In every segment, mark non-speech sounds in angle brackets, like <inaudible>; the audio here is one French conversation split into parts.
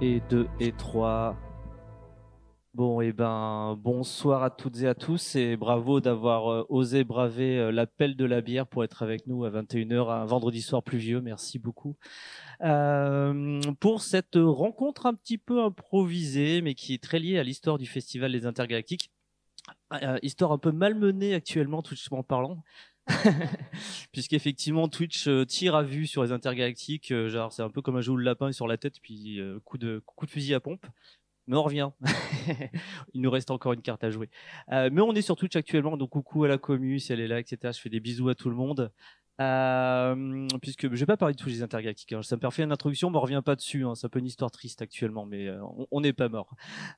et 2 et 3. Bon, et ben, bonsoir à toutes et à tous et bravo d'avoir euh, osé braver euh, l'appel de la bière pour être avec nous à 21h un vendredi soir pluvieux. Merci beaucoup. Euh, pour cette rencontre un petit peu improvisée, mais qui est très liée à l'histoire du Festival des Intergalactiques. Histoire un peu malmenée actuellement, tout en parlant. <laughs> Puisqu'effectivement, Twitch euh, tire à vue sur les intergalactiques. euh, genre, c'est un peu comme un jeu le lapin sur la tête, puis euh, coup, de, coup de fusil à pompe. Mais on revient. <laughs> Il nous reste encore une carte à jouer. Mais on est sur Twitch actuellement, donc coucou à la commu si elle est là, etc. Je fais des bisous à tout le monde. Euh, puisque je vais pas parler de tous les intergalactiques. hein. Ça me fait une introduction, mais on revient pas dessus. Hein. C'est un peu une histoire triste actuellement, mais euh, on- n'est pas mort.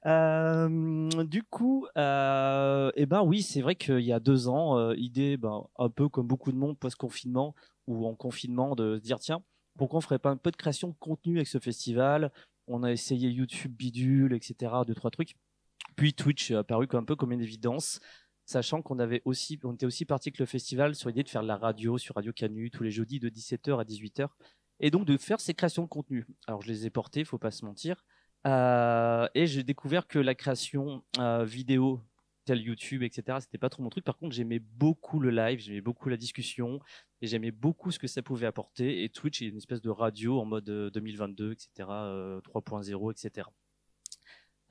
Euh, du coup, euh, eh ben oui, c'est vrai qu'il y a deux ans, idée, ben, un peu comme beaucoup de monde post-confinement ou en confinement, de se dire tiens, pourquoi on ferait pas un peu de création de contenu avec ce festival? On a essayé YouTube, bidule, etc. Deux trois trucs. Puis Twitch est apparu un peu comme une évidence sachant qu'on avait aussi, était aussi parti avec le festival sur l'idée de faire de la radio sur Radio Canu tous les jeudis de 17h à 18h, et donc de faire ces créations de contenu. Alors je les ai portées, faut pas se mentir, Euh, et j'ai découvert que la création euh, vidéo telle YouTube, etc. C'était pas trop mon truc. Par contre, j'aimais beaucoup le live, j'aimais beaucoup la discussion, et j'aimais beaucoup ce que ça pouvait apporter. Et Twitch est une espèce de radio en mode euh, 2022, etc., euh, 3.0, etc.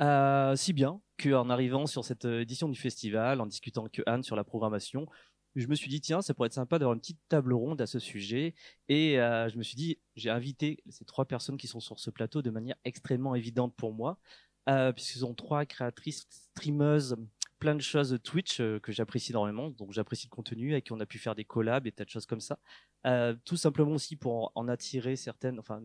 Euh, si bien qu'en arrivant sur cette euh, édition du festival, en discutant avec Anne sur la programmation, je me suis dit tiens, ça pourrait être sympa d'avoir une petite table ronde à ce sujet. Et euh, je me suis dit, j'ai invité ces trois personnes qui sont sur ce plateau de manière extrêmement évidente pour moi, euh, puisqu'ils sont trois créatrices, streameuses, plein de choses de Twitch euh, que j'apprécie énormément. Donc j'apprécie le contenu, avec qui on a pu faire des collabs et tas de choses comme ça. Euh, tout simplement aussi pour en, attirer certaines. Enfin,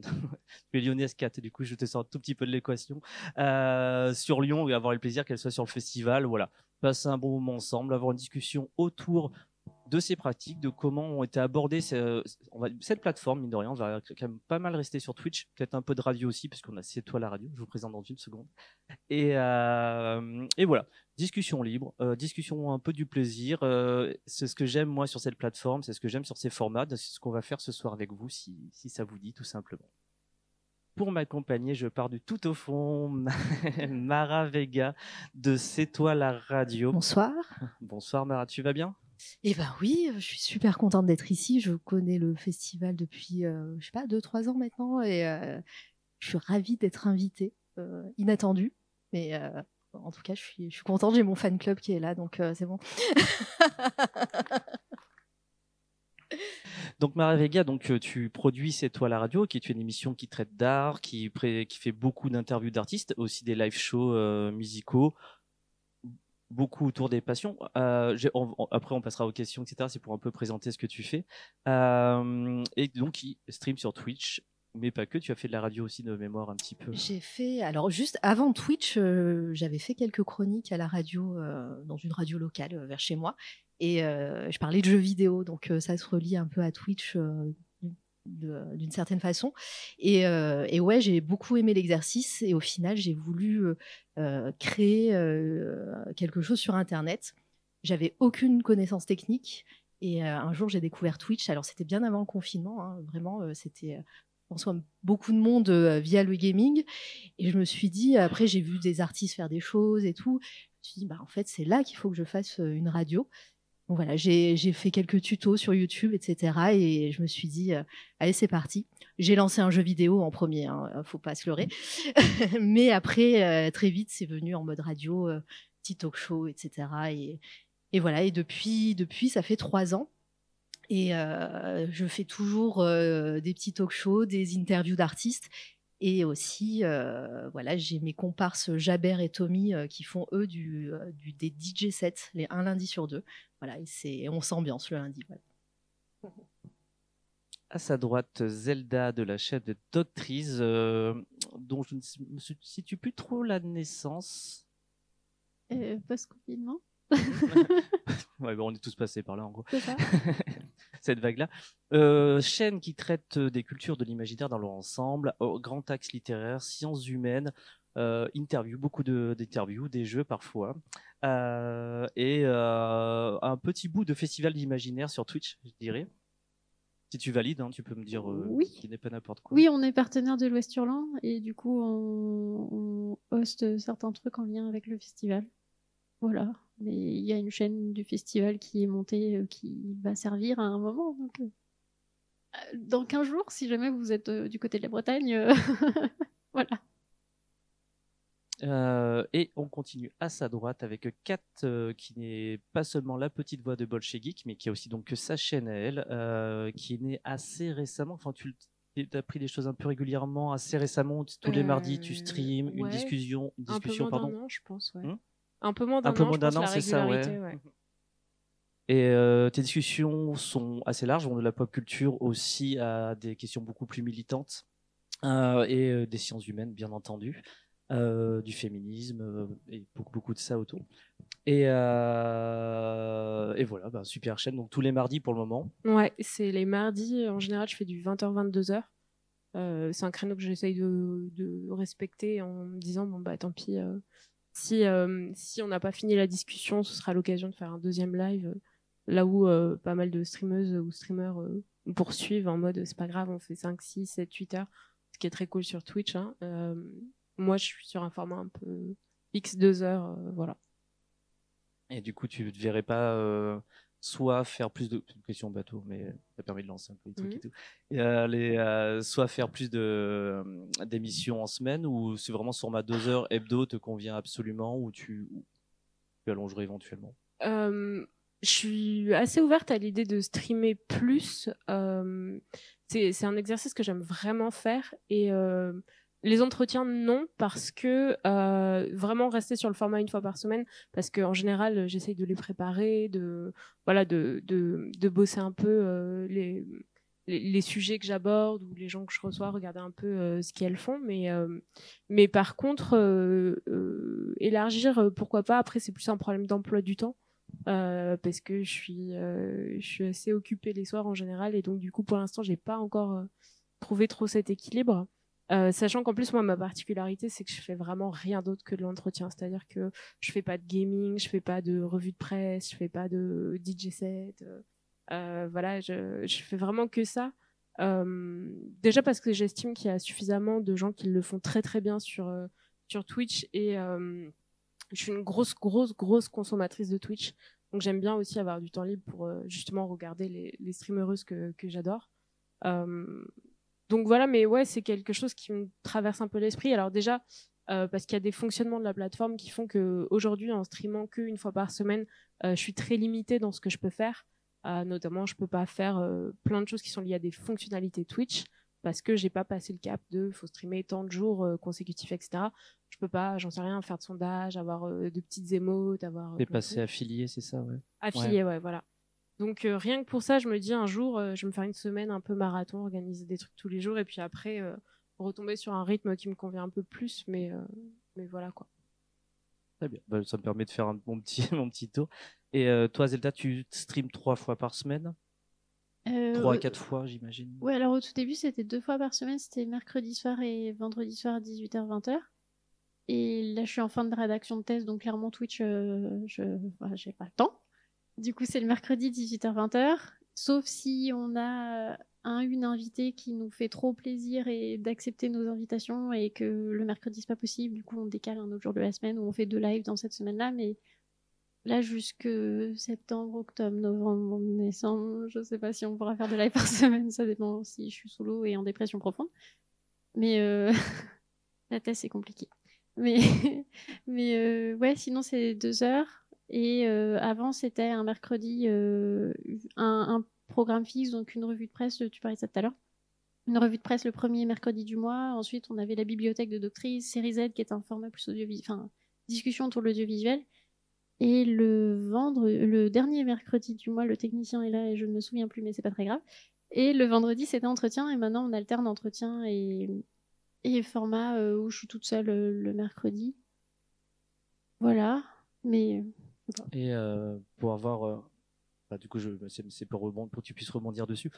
tu es lyonnaise 4, du coup je te sors un tout petit peu de l'équation. Euh, sur Lyon et avoir le plaisir qu'elle soit sur le festival. Voilà, passer un bon moment ensemble, avoir une discussion autour de ces pratiques, de comment ont été abordées ce- on va, cette plateforme, mine de rien, on va quand même pas mal rester sur Twitch, peut-être un peu de radio aussi, parce qu'on a C'est toi la radio, je vous présente dans une seconde. Et, euh, et voilà, discussion libre, euh, discussion un peu du plaisir, euh, c'est ce que j'aime moi sur cette plateforme, c'est ce que j'aime sur ces formats, c'est ce qu'on va faire ce soir avec vous, si, si ça vous dit tout simplement. Pour m'accompagner, je pars du tout au fond, <laughs> Mara Vega de C'est toi la radio. Bonsoir. Bonsoir Mara, tu vas bien? Eh ben oui, je suis super contente d'être ici. Je connais le festival depuis, euh, je sais pas, deux trois ans maintenant, et euh, je suis ravie d'être invitée, euh, inattendue, mais euh, en tout cas, je suis, je contente. J'ai mon fan club qui est là, donc c'est bon. <laughs> Donc Mara Vega, donc tu produis C'est toi la radio, qui est une émission qui traite d'art, qui, fait beaucoup d'interviews d'artistes, aussi des live shows musicaux, beaucoup autour des passions. Euh, après, on passera aux questions, etc. C'est pour un peu présenter ce que tu fais. Euh, et donc, qui stream sur Twitch, mais pas que. Tu as fait de la radio aussi de mémoire un petit peu. J'ai fait, alors juste avant Twitch, euh, j'avais fait quelques chroniques à la radio, dans une radio locale vers chez moi, et je parlais de jeux vidéo, donc ça se relie un peu à Twitch d'une certaine façon. Et, euh, et ouais, j'ai beaucoup aimé l'exercice, et au final, j'ai voulu euh, euh, créer quelque chose sur Internet. J'avais aucune connaissance technique. Et un jour, j'ai découvert Twitch. Alors, c'était bien avant le confinement. hein, vraiment, c'était, pense, comme beaucoup de monde via le gaming. Et je me suis dit, après, j'ai vu des artistes faire des choses et tout. Je me suis dit, bah, en fait, c'est là qu'il faut que je fasse une radio. Voilà, j'ai fait quelques tutos sur YouTube, etc. Et je me suis dit, euh, allez, c'est parti. J'ai lancé un jeu vidéo en premier, hein, euh, faut pas se leurrer. <laughs> Mais après, euh, très vite, c'est venu en mode radio, petit talk show, etc. Et, et voilà, et depuis, depuis, ça fait trois ans. Et je fais toujours des petits talk shows, des interviews d'artistes. Et aussi, euh, voilà, j'ai mes comparses Jaber et Tommy euh, qui font eux du, euh, du- des DJ sets les un lundi sur deux. Voilà, et c'est on s'ambiance le lundi. voilà. À sa droite, Zelda de la chaîne de Doctrice, euh, dont je ne me situe plus trop la naissance. Euh, Post-confinement, <laughs> Ouais, bon, on est tous passés par là en gros. ça <laughs> cette vague-là. Euh, chaîne qui traite euh, des cultures de l'imaginaire dans leur ensemble, grand axe littéraire, sciences humaines, euh, interviews, beaucoup de- d'interviews, des jeux parfois, euh, et un petit bout de festival d'imaginaire sur Twitch, je dirais. Si tu valides, hein, tu peux me dire euh, Oui. qui n'est pas n'importe quoi. Oui, on est partenaire de l'Ouest Hurlant et du coup, on, on hoste certains trucs en lien avec le festival. Voilà. Mais il y a une chaîne du festival qui est montée, euh, qui va servir à un moment. Donc, euh, euh, dans 15 jours, si jamais vous êtes euh, du côté de la Bretagne, euh, <laughs> voilà. Euh, et on continue à sa droite avec Kat, euh, qui n'est pas seulement la petite voix de Bolchegeek, mais qui a aussi donc sa chaîne à elle, euh, qui est née assez récemment. Enfin, tu as pris des choses un peu régulièrement, assez récemment. Tous les Euh, mardis, tu streams une discussion, une Un peu discussion, moins pardon. an, je pense. Ouais. Hmm un peu moins d'un Un peu an, moins d'un c'est ça, ouais. <laughs> Et euh, tes discussions sont assez larges, vont de la pop culture aussi à des questions beaucoup plus militantes euh, et euh, des sciences humaines, bien entendu, euh, du féminisme et beaucoup, beaucoup de ça autour. Et, et voilà, bah, super chaîne. Donc tous les mardis pour le moment. Ouais, c'est les mardis. En général, je fais du 20h, 22h. Euh, c'est un créneau que j'essaye de, de respecter en me disant bon bah tant pis si euh, si on n'a pas fini la discussion ce sera l'occasion de faire un deuxième live euh, là où euh, pas mal de streameuses ou streamers euh, poursuivent en mode c'est pas grave on fait 5 6 7 8 heures ce qui est très cool sur Twitch hein. Euh, moi je suis sur un format un peu X 2 heures voilà Et du coup, tu ne verrais pas soit faire plus de. C'est une question bateau, mais ça permet de lancer un peu les trucs et tout. Et, euh, les, euh, soit faire plus de, euh, d'émissions en semaine, ou c'est vraiment ce format 2 heures hebdo te convient absolument, ou tu, ou tu allongerais éventuellement? Euh, je suis assez ouverte à l'idée de streamer plus. C'est un exercice que j'aime vraiment faire. Et les entretiens, non, parce que euh, vraiment rester sur le format une fois par semaine, parce qu'en général, j'essaye de les préparer, de, voilà, de, de, bosser un peu euh, les, sujets que j'aborde ou les gens que je reçois, regarder un peu euh, ce qu'elles font. Mais, par contre, élargir, pourquoi pas. Après, c'est plus un problème d'emploi du temps. Parce que je suis, je suis assez occupée les soirs en général et donc du coup pour l'instant j'ai pas encore trouvé trop cet équilibre. Euh, sachant qu'en plus moi ma particularité c'est que je fais vraiment rien d'autre que de l'entretien, c'est-à-dire que je fais pas de gaming, je fais pas de revue de presse, je fais pas de DJ set, euh, voilà je, je fais vraiment que ça. Euh, déjà parce que j'estime qu'il y a suffisamment de gens qui le font très très bien sur sur Twitch et je suis une grosse, grosse, grosse consommatrice de Twitch. Donc j'aime bien aussi avoir du temps libre pour justement regarder les, les streamereuses que, j'adore. Donc voilà, mais ouais, c'est quelque chose qui me traverse un peu l'esprit. Alors déjà, euh, parce qu'il y a des fonctionnements de la plateforme qui font que aujourd'hui, en streamant qu'une fois par semaine, euh, je suis très limitée dans ce que je peux faire. Euh, notamment, je peux pas faire plein de choses qui sont liées à des fonctionnalités Twitch parce que j'ai pas passé le cap de faut streamer tant de jours consécutifs, etc. Je peux pas, j'en sais rien, faire de sondage, avoir de petites émotes, avoir. T'es passé affilié, c'est ça, ouais. Affilié, ouais, voilà. Donc euh, rien que pour ça, je me dis un jour, euh, je vais me faire une semaine un peu marathon, organiser des trucs tous les jours, et puis après euh, retomber sur un rythme qui me convient un peu plus, mais euh, mais voilà quoi. Très bien. Bah, ça me permet de faire un, mon, petit, <laughs> mon petit tour. Et euh, toi, Zelda, tu streams trois fois par semaine? Euh, Trois à quatre fois, j'imagine Ouais, alors au tout début, c'était deux fois par semaine. C'était mercredi soir et vendredi soir, 18h-20h. Et là, je suis en fin de rédaction de thèse, donc clairement, Twitch, euh, je voilà, j'ai pas le temps. Du coup, c'est le mercredi, 18h-20h. Sauf si on a un, une invitée qui nous fait trop plaisir et d'accepter nos invitations et que le mercredi, c'est pas possible. Du coup, on décale un autre jour de la semaine ou on fait deux lives dans cette semaine-là. Mais là, jusque septembre, octobre, novembre, décembre, je sais pas si on pourra faire de live par <laughs> semaine. Ça dépend si je suis sous l'eau et en dépression profonde. Mais euh, <laughs> la thèse, c'est compliqué. Mais, <laughs> mais euh, ouais, sinon, c'est deux heures. Et euh, avant, c'était un mercredi, euh, un, programme fixe, donc une revue de presse, tu parlais de ça tout à l'heure. Une revue de presse le premier mercredi du mois. Ensuite, on avait la bibliothèque de doctrice, Série Z, qui est un format plus audiovisuel, enfin, discussion autour de l'audiovisuel. Et le le dernier mercredi du mois, le technicien est là et je ne me souviens plus, mais c'est pas très grave. Et le vendredi, c'était entretien. Et maintenant, on alterne entretien et, et format euh, où je suis toute seule le mercredi. Voilà. Mais Et euh, pour avoir. euh, bah, du coup, bah, c'est pour, pour que tu puisses rebondir dessus.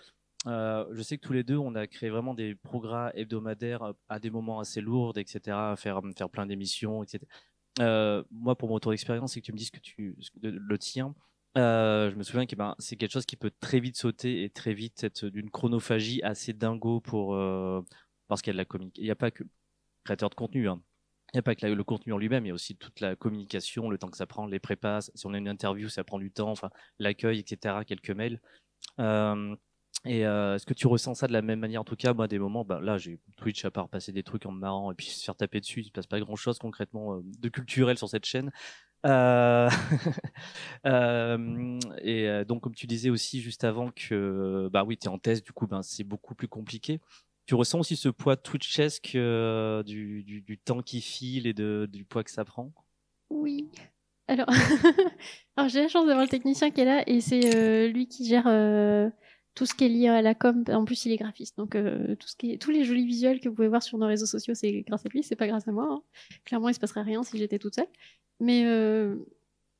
Euh, je sais que tous les deux, on a créé vraiment des programmes hebdomadaires à des moments assez lourds, etc., faire, faire plein d'émissions, etc. Moi, pour mon retour d'expérience, c'est que tu me dises que tu, le tien, je me souviens que ben, c'est quelque chose qui peut très vite sauter et très vite être d'une chronophagie assez dingo pour parce qu'il y a de la communication. Il n'y a pas que créateur de contenu. Hein. N'y a pas que le contenu en lui-même, il y a aussi toute la communication, le temps que ça prend, les prépas. Si on a une interview, ça prend du temps, enfin l'accueil, etc. Quelques mails. Et euh, est-ce que tu ressens ça de la même manière En tout cas, moi, des moments, bah, là, j'ai Twitch à part passer des trucs en marrant et puis se faire taper dessus, il se passe pas grand-chose concrètement euh, de culturel sur cette chaîne. Euh... <laughs> euh et donc, comme tu disais aussi juste avant que, bah oui, tu es en thèse, du coup, ben, c'est beaucoup plus compliqué. Tu ressens aussi ce poids Twitchesque du, du, du, temps qui file et du poids que ça prend? Oui. <laughs> Alors, j'ai la chance d'avoir le technicien qui est là et c'est lui qui gère tout ce qui est lié à la com. En plus, il est graphiste, donc euh, tout ce qui est, tous les jolis visuels que vous pouvez voir sur nos réseaux sociaux, c'est grâce à lui, c'est pas grâce à moi. Hein. Clairement, il se passerait rien si j'étais toute seule. Mais euh,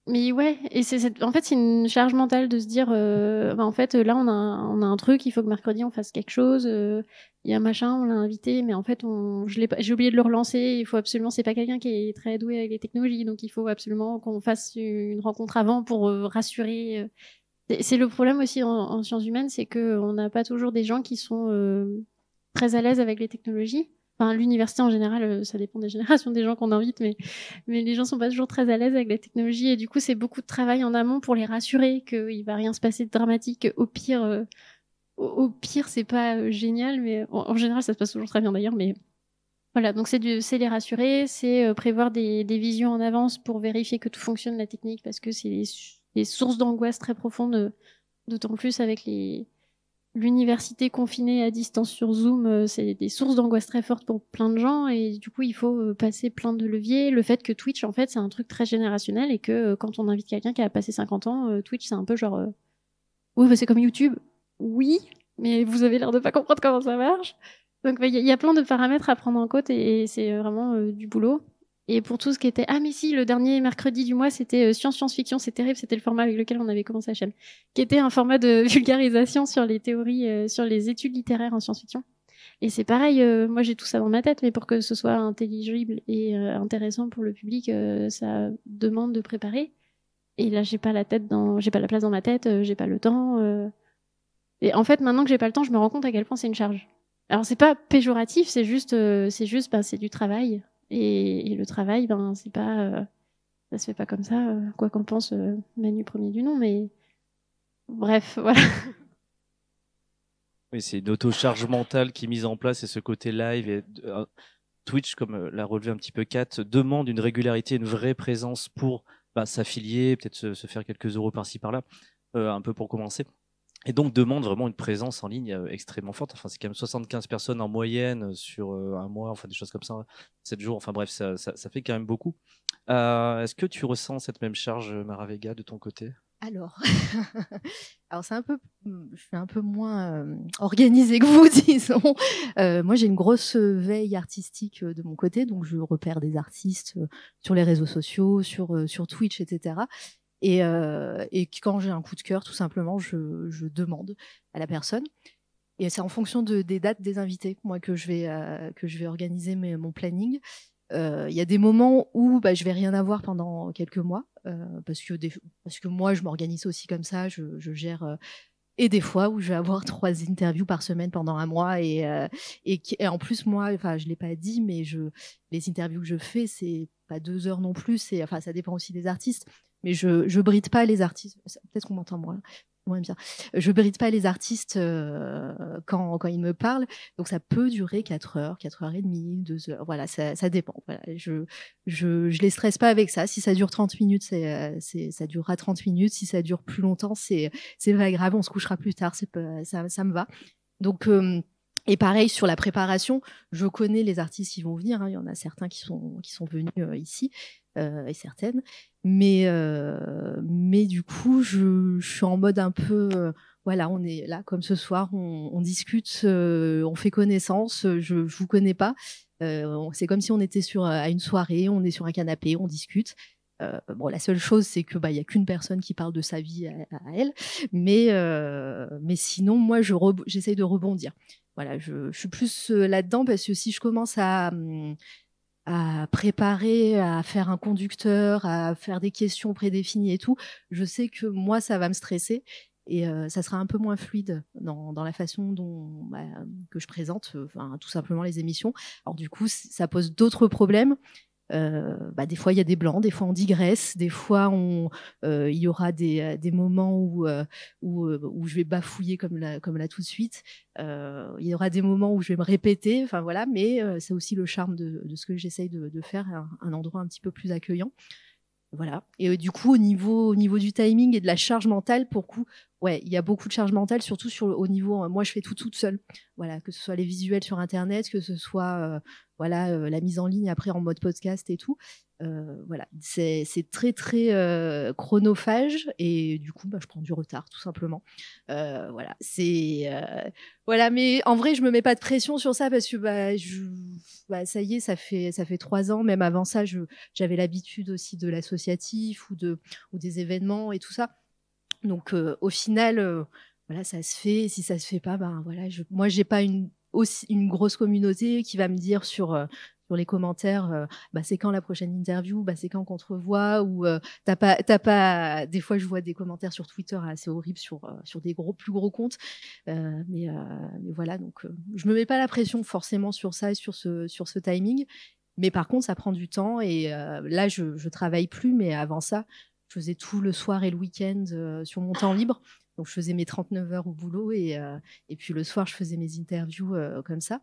mais ouais, et c'est en fait c'est une charge mentale de se dire, euh, bah, en fait là on a on a un truc, il faut que mercredi on fasse quelque chose. Il y a un machin, on l'a invité, mais en fait on je l'ai j'ai oublié de le relancer. Il faut absolument, c'est pas quelqu'un qui est très doué avec les technologies, donc il faut absolument qu'on fasse une rencontre avant pour rassurer c'est le problème aussi en, sciences humaines, c'est qu'on n'a pas toujours des gens qui sont euh, très à l'aise avec les technologies. Enfin, l'université en général, euh, ça dépend des générations des gens qu'on invite, mais, mais les gens sont pas toujours très à l'aise avec la technologie et du coup, c'est beaucoup de travail en amont pour les rassurer qu'il va rien se passer de dramatique. Au pire, euh, au, pire, c'est pas génial, mais en, général, ça se passe toujours très bien d'ailleurs, mais voilà, donc c'est les rassurer, c'est prévoir des, des, visions en avance pour vérifier que tout fonctionne la technique parce que c'est des sources d'angoisse très profondes, d'autant plus avec les l'université confinée à distance sur Zoom, euh, c'est des sources d'angoisse très fortes pour plein de gens et du coup il faut euh, passer plein de leviers. Le fait que Twitch en fait c'est un truc très générationnel et que euh, quand on invite quelqu'un qui a passé 50 ans, Twitch c'est un peu genre oui bah, c'est comme YouTube, oui, mais vous avez l'air de pas comprendre comment ça marche. Donc il y, a plein de paramètres à prendre en compte et c'est vraiment du boulot. Et pour tout ce qui était ah mais si le dernier mercredi du mois c'était euh, science science fiction c'est terrible c'était le format avec lequel on avait commencé chaîne. Qui était un format de <laughs> vulgarisation sur les théories euh, sur les études littéraires en science fiction et c'est pareil euh, moi j'ai tout ça dans ma tête mais pour que ce soit intelligible et intéressant pour le public ça demande de préparer. Et là j'ai pas la tête dans j'ai pas la place dans ma tête j'ai pas le temps et en fait maintenant que j'ai pas le temps je me rends compte à quel point c'est une charge. Alors c'est pas péjoratif c'est juste c'est juste ben, c'est du travail et, le travail, ben, c'est pas, euh, ça se fait pas comme ça, euh, quoi qu'en pense euh, Manu premier du nom, mais bref, <laughs> voilà. Oui, c'est une auto-charge mentale qui est mise en place et ce côté live et Twitch, comme l'a relevé un petit peu Kat, demande une régularité, une vraie présence pour bah, s'affilier, peut-être se, faire quelques euros par-ci par-là, un peu pour commencer et donc demande vraiment une présence en ligne euh, extrêmement forte. Enfin, c'est quand même 75 personnes en moyenne sur euh, un mois, enfin des choses comme ça, 7 jours. Enfin bref, ça, fait quand même beaucoup. Euh, est-ce que tu ressens cette même charge, Maravega, de ton côté? Alors, <laughs> alors c'est un peu, je suis un peu moins organisée que vous, <laughs> disons. moi, j'ai une grosse veille artistique de mon côté, donc je repère des artistes sur les réseaux sociaux, sur sur Twitch, etc. Et, euh, quand j'ai un coup de cœur, tout simplement, je, demande à la personne. Et c'est en fonction de, des dates des invités, moi, que je vais, euh, que je vais organiser mon planning. Euh, il y a des moments où bah, je vais rien avoir pendant quelques mois, parce, que parce que moi, je m'organise aussi comme ça, je, gère. Et des fois où je vais avoir <laughs> trois interviews par semaine pendant un mois et, en plus moi enfin je l'ai pas dit mais les interviews que je fais c'est pas deux heures non plus enfin ça dépend aussi des artistes mais je je bride pas les artistes. Peut-être qu'on m'entend moins. Bien. Je bride pas les artistes euh, quand, quand ils me parlent. Donc ça peut durer 4 heures, 4 heures et demie, 2 heures. Voilà, ça, dépend. Je, je, je les stresse pas avec ça. Si ça dure 30 minutes, euh, ça durera 30 minutes. Si ça dure plus longtemps, c'est, c'est pas grave. On se couchera plus tard. Ça me va. Donc, euh, et pareil sur la préparation, je connais les artistes qui vont venir. Hein. Il y en a certains qui sont qui sont venus ici et certaines. Mais, euh, mais du coup, je, suis en mode un peu, euh, voilà, on est là comme ce soir, on, discute, euh, on fait connaissance. Je, je vous connais pas. c'est comme si on était sur à une soirée, on est sur un canapé, on discute. Euh, bon, la seule chose, c'est que bah a qu'une personne qui parle de sa vie à, elle, mais euh, mais sinon, moi, je j'essaye de rebondir. Voilà, je, je suis plus là-dedans parce que si je commence à hum, à préparer, à faire un conducteur, à faire des questions prédéfinies et tout, je sais que moi, ça va me stresser et euh, ça sera un peu moins fluide dans, dans la façon dont bah, que je présente, enfin, tout simplement les émissions. Alors du coup, ça pose d'autres problèmes. Euh, bah, des fois il y a des blancs, des fois on digresse, des fois euh, il y aura des, des moments où, euh, euh, je vais bafouiller comme là, comme tout de suite. Euh, il y aura des moments où je vais me répéter, enfin voilà, mais c'est aussi le charme de, ce que j'essaye de, faire, un, endroit un petit peu plus accueillant. Voilà. Et du coup, au niveau, au niveau du timing et de la charge mentale, pour ouais, il y a beaucoup de charge mentale, surtout sur au niveau. moi, je fais tout toute seule. Voilà, que ce soit les visuels sur Internet, que ce soit voilà euh, la mise en ligne après en mode podcast et tout. Euh, voilà, c'est très très euh, chronophage et du coup, bah, je prends du retard tout simplement. Voilà, c'est voilà, mais en vrai, je me mets pas de pression sur ça parce que bah, bah, ça y est, ça fait ça fait trois ans. Même avant ça, j'avais l'habitude aussi de l'associatif ou des événements et tout ça. Donc au final, voilà, ça se fait. Si ça se fait pas, ben voilà, je, moi j'ai pas une aussi une grosse communauté qui va me dire sur euh, sur les commentaires, euh, bah, c'est quand la prochaine interview, bah, c'est quand qu'on te revoit, ou euh, t'as pas. Des fois, je vois des commentaires sur Twitter assez horribles sur sur des gros, plus gros comptes, mais, mais voilà. Donc, je me mets pas la pression forcément sur ça et sur ce sur ce timing, mais par contre, ça prend du temps et là, je je travaille plus, mais avant ça, je faisais tout le soir et le week-end sur mon temps libre. Donc, je faisais mes 39 heures au boulot et, euh, et puis le soir, je faisais mes interviews euh, comme ça.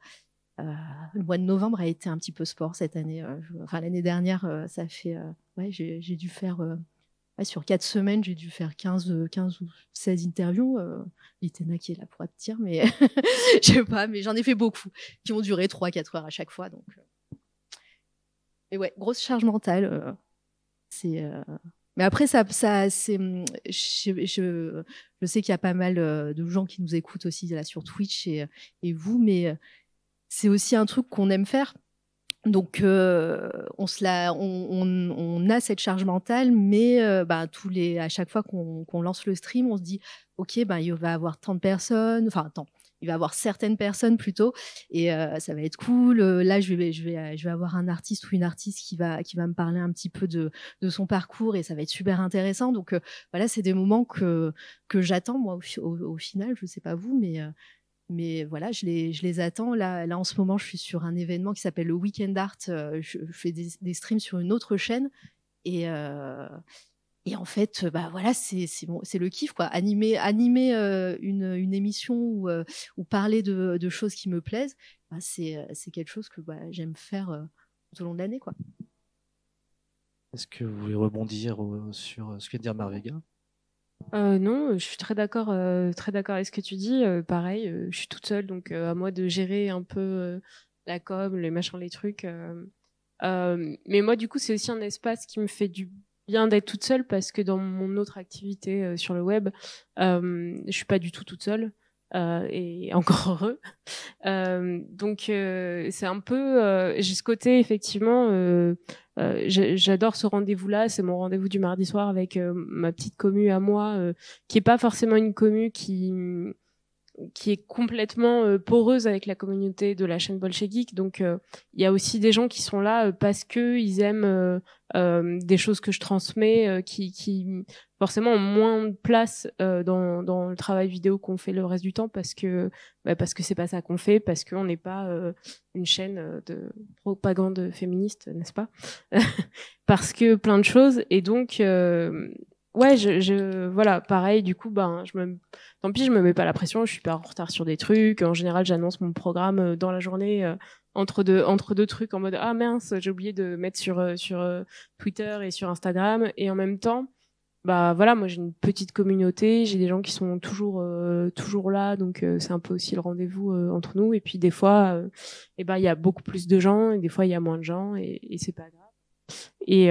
Euh, le mois de novembre a été un petit peu sport cette année. enfin, l'année dernière, ça fait. ouais, j'ai dû faire. sur quatre semaines, j'ai dû faire 15, 15 ou 16 interviews. L'Itena qui est là pour dire, mais <laughs> je sais pas, mais j'en ai fait beaucoup qui ont duré 3-4 heures à chaque fois. Donc, et ouais, grosse charge mentale. c'est mais après, ça, ça, c'est, hum, je, je, je sais qu'il y a pas mal euh, de gens qui nous écoutent aussi là sur Twitch et, et vous, mais euh, c'est aussi un truc qu'on aime faire. Donc, euh, on, se la, on, on, on, a cette charge mentale, mais euh, bah, tous les, à chaque fois qu'on qu'on lance le stream, on se dit, ok, ben il va y avoir tant de personnes, enfin tant, il va avoir certaines personnes plutôt et euh, ça va être cool. Euh, là, je vais, je vais, je vais avoir un artiste ou une artiste qui va, qui va me parler un petit peu de, de son parcours et ça va être super intéressant. Donc euh, voilà, c'est des moments que que j'attends moi au, final. Je sais pas vous, mais mais voilà, je les, je les attends. Là, là, en ce moment, je suis sur un événement qui s'appelle le Weekend Art. Je, fais des, streams sur une autre chaîne et et en fait, bah voilà, c'est bon, c'est le kiff quoi. Animer, animer euh, une, une, émission ou, euh, ou parler de, de, choses qui me plaisent, bah, c'est c'est quelque chose que bah, j'aime faire euh, tout au long de l'année quoi. Est-ce que vous voulez rebondir sur ce que vient de dire Marvega euh, non, je suis très d'accord, euh, très d'accord avec ce que tu dis. Euh, pareil, je suis toute seule, donc à moi de gérer un peu la com, les machins, les trucs. mais moi, du coup, c'est aussi un espace qui me fait du bien d'être toute seule parce que dans mon autre activité euh, sur le web, euh, je suis pas du tout toute seule. Euh, et <laughs> encore heureux. Euh, donc euh, c'est un peu, euh, j'ai ce côté effectivement, j'adore ce rendez-vous-là, c'est mon rendez-vous du mardi soir avec ma petite commu à moi, qui est pas forcément une commu qui qui est complètement euh, poreuse avec la communauté de la chaîne Bolche Geek. Donc il y a aussi des gens qui sont là euh, parce que ils aiment des choses que je transmets, qui, qui forcément ont moins de place dans, dans le travail vidéo qu'on fait le reste du temps parce que bah, parce que c'est pas ça qu'on fait, parce qu'on n'est pas une chaîne de propagande féministe, n'est-ce pas? <laughs> Parce que plein de choses et donc ouais, je, je, voilà, pareil, du coup, ben, je me, tant pis, je me mets pas la pression, je suis pas en retard sur des trucs. En général, j'annonce mon programme euh, dans la journée, euh, entre deux, entre deux trucs en mode, ah mince, j'ai oublié de mettre sur, euh, sur Twitter et sur Instagram. Et en même temps, bah voilà, moi j'ai une petite communauté, j'ai des gens qui sont toujours, toujours là, donc c'est un peu aussi le rendez-vous entre nous. Et puis des fois, et ben il y a beaucoup plus de gens, et des fois il y a moins de gens, et, et c'est pas grave. Et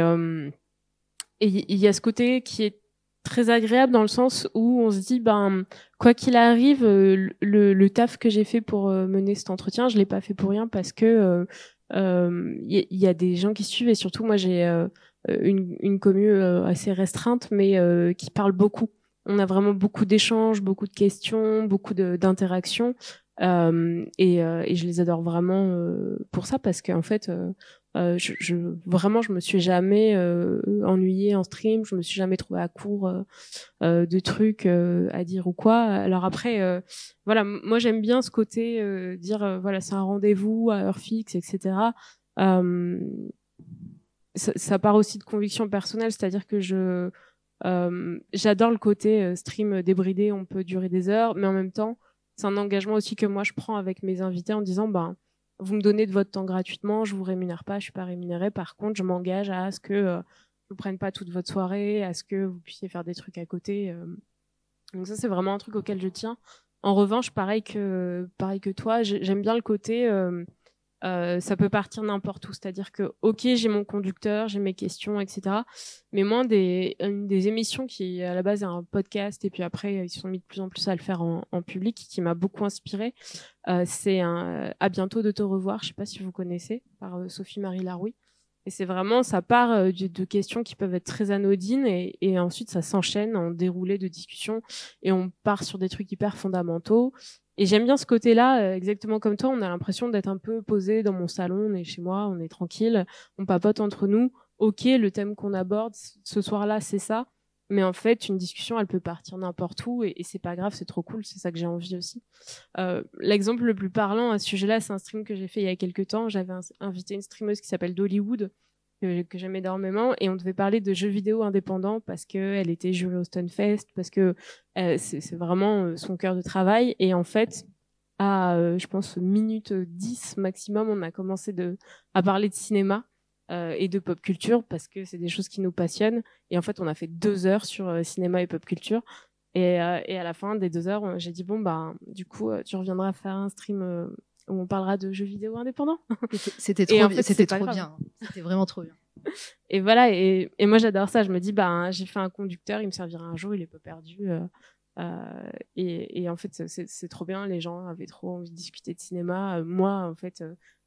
et il y a ce côté qui est très agréable dans le sens où on se dit ben quoi qu'il arrive euh, le, le, taf que j'ai fait pour euh, mener cet entretien je l'ai pas fait pour rien parce que il euh, euh y, y, a des gens qui suivent et surtout moi j'ai une, une commu assez restreinte mais qui parle beaucoup. On a vraiment beaucoup d'échanges beaucoup de questions beaucoup d'interactions Euh, et, euh, et, je les adore vraiment euh, pour ça parce qu'en fait, je, je, vraiment, je me suis jamais ennuyée en stream, je me suis jamais trouvée à court de trucs à dire ou quoi. Alors après, voilà, moi j'aime bien ce côté dire voilà, c'est un rendez-vous à heure fixe, etc. Ça, ça, part aussi de conviction personnelle, c'est-à-dire que je j'adore le côté stream débridé, on peut durer des heures, mais en même temps, c'est un engagement aussi que moi je prends avec mes invités en disant ben vous me donnez de votre temps gratuitement, je vous rémunère pas, je suis pas rémunérée. Par contre, je m'engage à ce que euh, vous prenne pas toute votre soirée, à ce que vous puissiez faire des trucs à côté. Euh. Donc ça c'est vraiment un truc auquel je tiens. En revanche, pareil que pareil que toi, j'aime bien le côté euh, euh, ça peut partir n'importe où. C'est-à-dire que, ok, j'ai mon conducteur, j'ai mes questions, etc. Mais moi, des, une des émissions qui, à la base, est un podcast, et puis après, ils se sont mis de plus en plus à le faire en, public, qui m'a beaucoup inspiré, euh, c'est un À bientôt de te revoir. Je sais pas si vous connaissez, par euh, Sophie-Marie Laroui. Et c'est vraiment, ça part euh, de, questions qui peuvent être très anodines et, ensuite ça s'enchaîne en déroulé de discussion et on part sur des trucs hyper fondamentaux. Et j'aime bien ce côté-là, euh, exactement comme toi, on a l'impression d'être un peu posé dans mon salon, on est chez moi, on est tranquille, on papote entre nous. Ok, le thème qu'on aborde ce soir-là, c'est ça. Mais en fait, une discussion, elle peut partir n'importe où et, et c'est pas grave, c'est trop cool, c'est ça que j'ai envie aussi. Euh, L'exemple le plus parlant à ce sujet-là, c'est un stream que j'ai fait il y a quelques temps. J'avais invité une streameuse qui s'appelle Dollywood, que, j'aime énormément et on devait parler de jeux vidéo indépendants parce que elle était jury au Stunfest parce que euh, c'est vraiment euh, son cœur de travail et en fait à je pense minute 10 maximum on a commencé à parler de cinéma et de pop culture parce que c'est des choses qui nous passionnent et en fait on a fait deux heures sur cinéma et pop culture et, et à la fin des deux heures j'ai dit bon bah du coup tu reviendras faire un stream où on parlera de jeux vidéo indépendants. <laughs> C'était trop, c'était trop bien. C'était vraiment trop bien. Et voilà, et, et moi j'adore ça. Je me dis, bah, j'ai fait un conducteur, il me servira un jour, il est pas perdu. Euh, euh, et, et, en fait, c'est trop bien. Les gens avaient trop envie de discuter de cinéma. Euh, moi, en fait,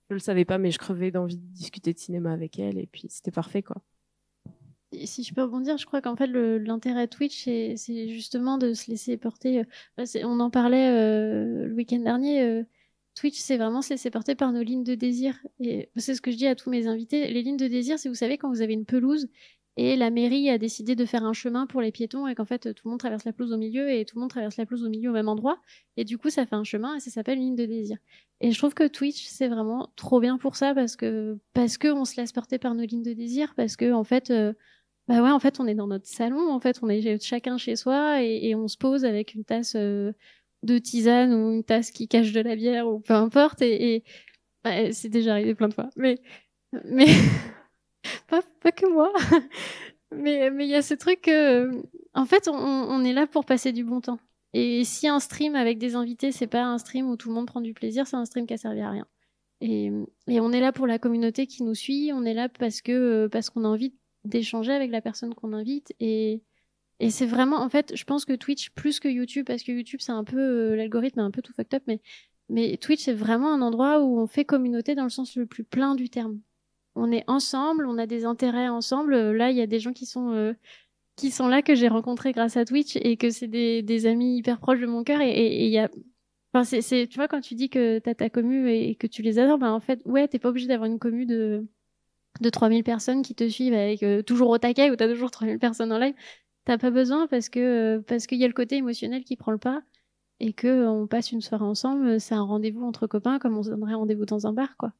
je le savais pas, mais je crevais d'envie de discuter de cinéma avec elle. Et puis, c'était parfait, quoi. Si je peux rebondir, je crois qu'en fait, l'intérêt Twitch, c'est justement de se laisser porter. on en parlait le week-end dernier Twitch, c'est vraiment se laisser porter par nos lignes de désir. Et c'est ce que je dis à tous mes invités. Les lignes de désir, c'est vous savez quand vous avez une pelouse et la mairie a décidé de faire un chemin pour les piétons et qu'en fait tout le monde traverse la pelouse au milieu et tout le monde traverse la pelouse au milieu au même endroit. Et du coup, ça fait un chemin et ça s'appelle une ligne de désir. Et je trouve que Twitch, c'est vraiment trop bien pour ça parce que parce que on se laisse porter par nos lignes de désir parce que en fait. Euh, bah ouais, en fait, on est dans notre salon, en fait, on est chacun chez soi et, on se pose avec une tasse euh, de tisane ou une tasse qui cache de la bière ou peu importe. Et, bah, c'est déjà arrivé plein de fois. Mais, mais <laughs> pas, que moi. <laughs> mais il y a ce truc en fait, on, est là pour passer du bon temps. Et si un stream avec des invités, c'est pas un stream où tout le monde prend du plaisir, c'est un stream qui a servi à rien. Et, et, on est là pour la communauté qui nous suit, on est là parce que parce qu'on a envie d'échanger avec la personne qu'on invite et et c'est vraiment, en fait, je pense que Twitch, plus que YouTube, parce que YouTube, c'est un peu, euh, l'algorithme est un peu tout fucked up, mais, mais Twitch, c'est vraiment un endroit où on fait communauté dans le sens le plus plein du terme. On est ensemble, on a des intérêts ensemble. Là, il y a des gens qui sont, euh, qui sont là que j'ai rencontrés grâce à Twitch et que c'est des, des amis hyper proches de mon cœur. Et il y a, enfin, c'est, tu vois, quand tu dis que t'as ta commu et, que tu les adores, ben, en fait, ouais, t'es pas obligé d'avoir une commu de, de 3000 personnes qui te suivent avec euh, toujours au taquet ou t'as toujours 3000 personnes en live. T'as pas besoin parce que parce qu'il y a le côté émotionnel qui prend le pas et que on passe une soirée ensemble. C'est un rendez-vous entre copains comme on donnerait rendez-vous dans un bar, quoi.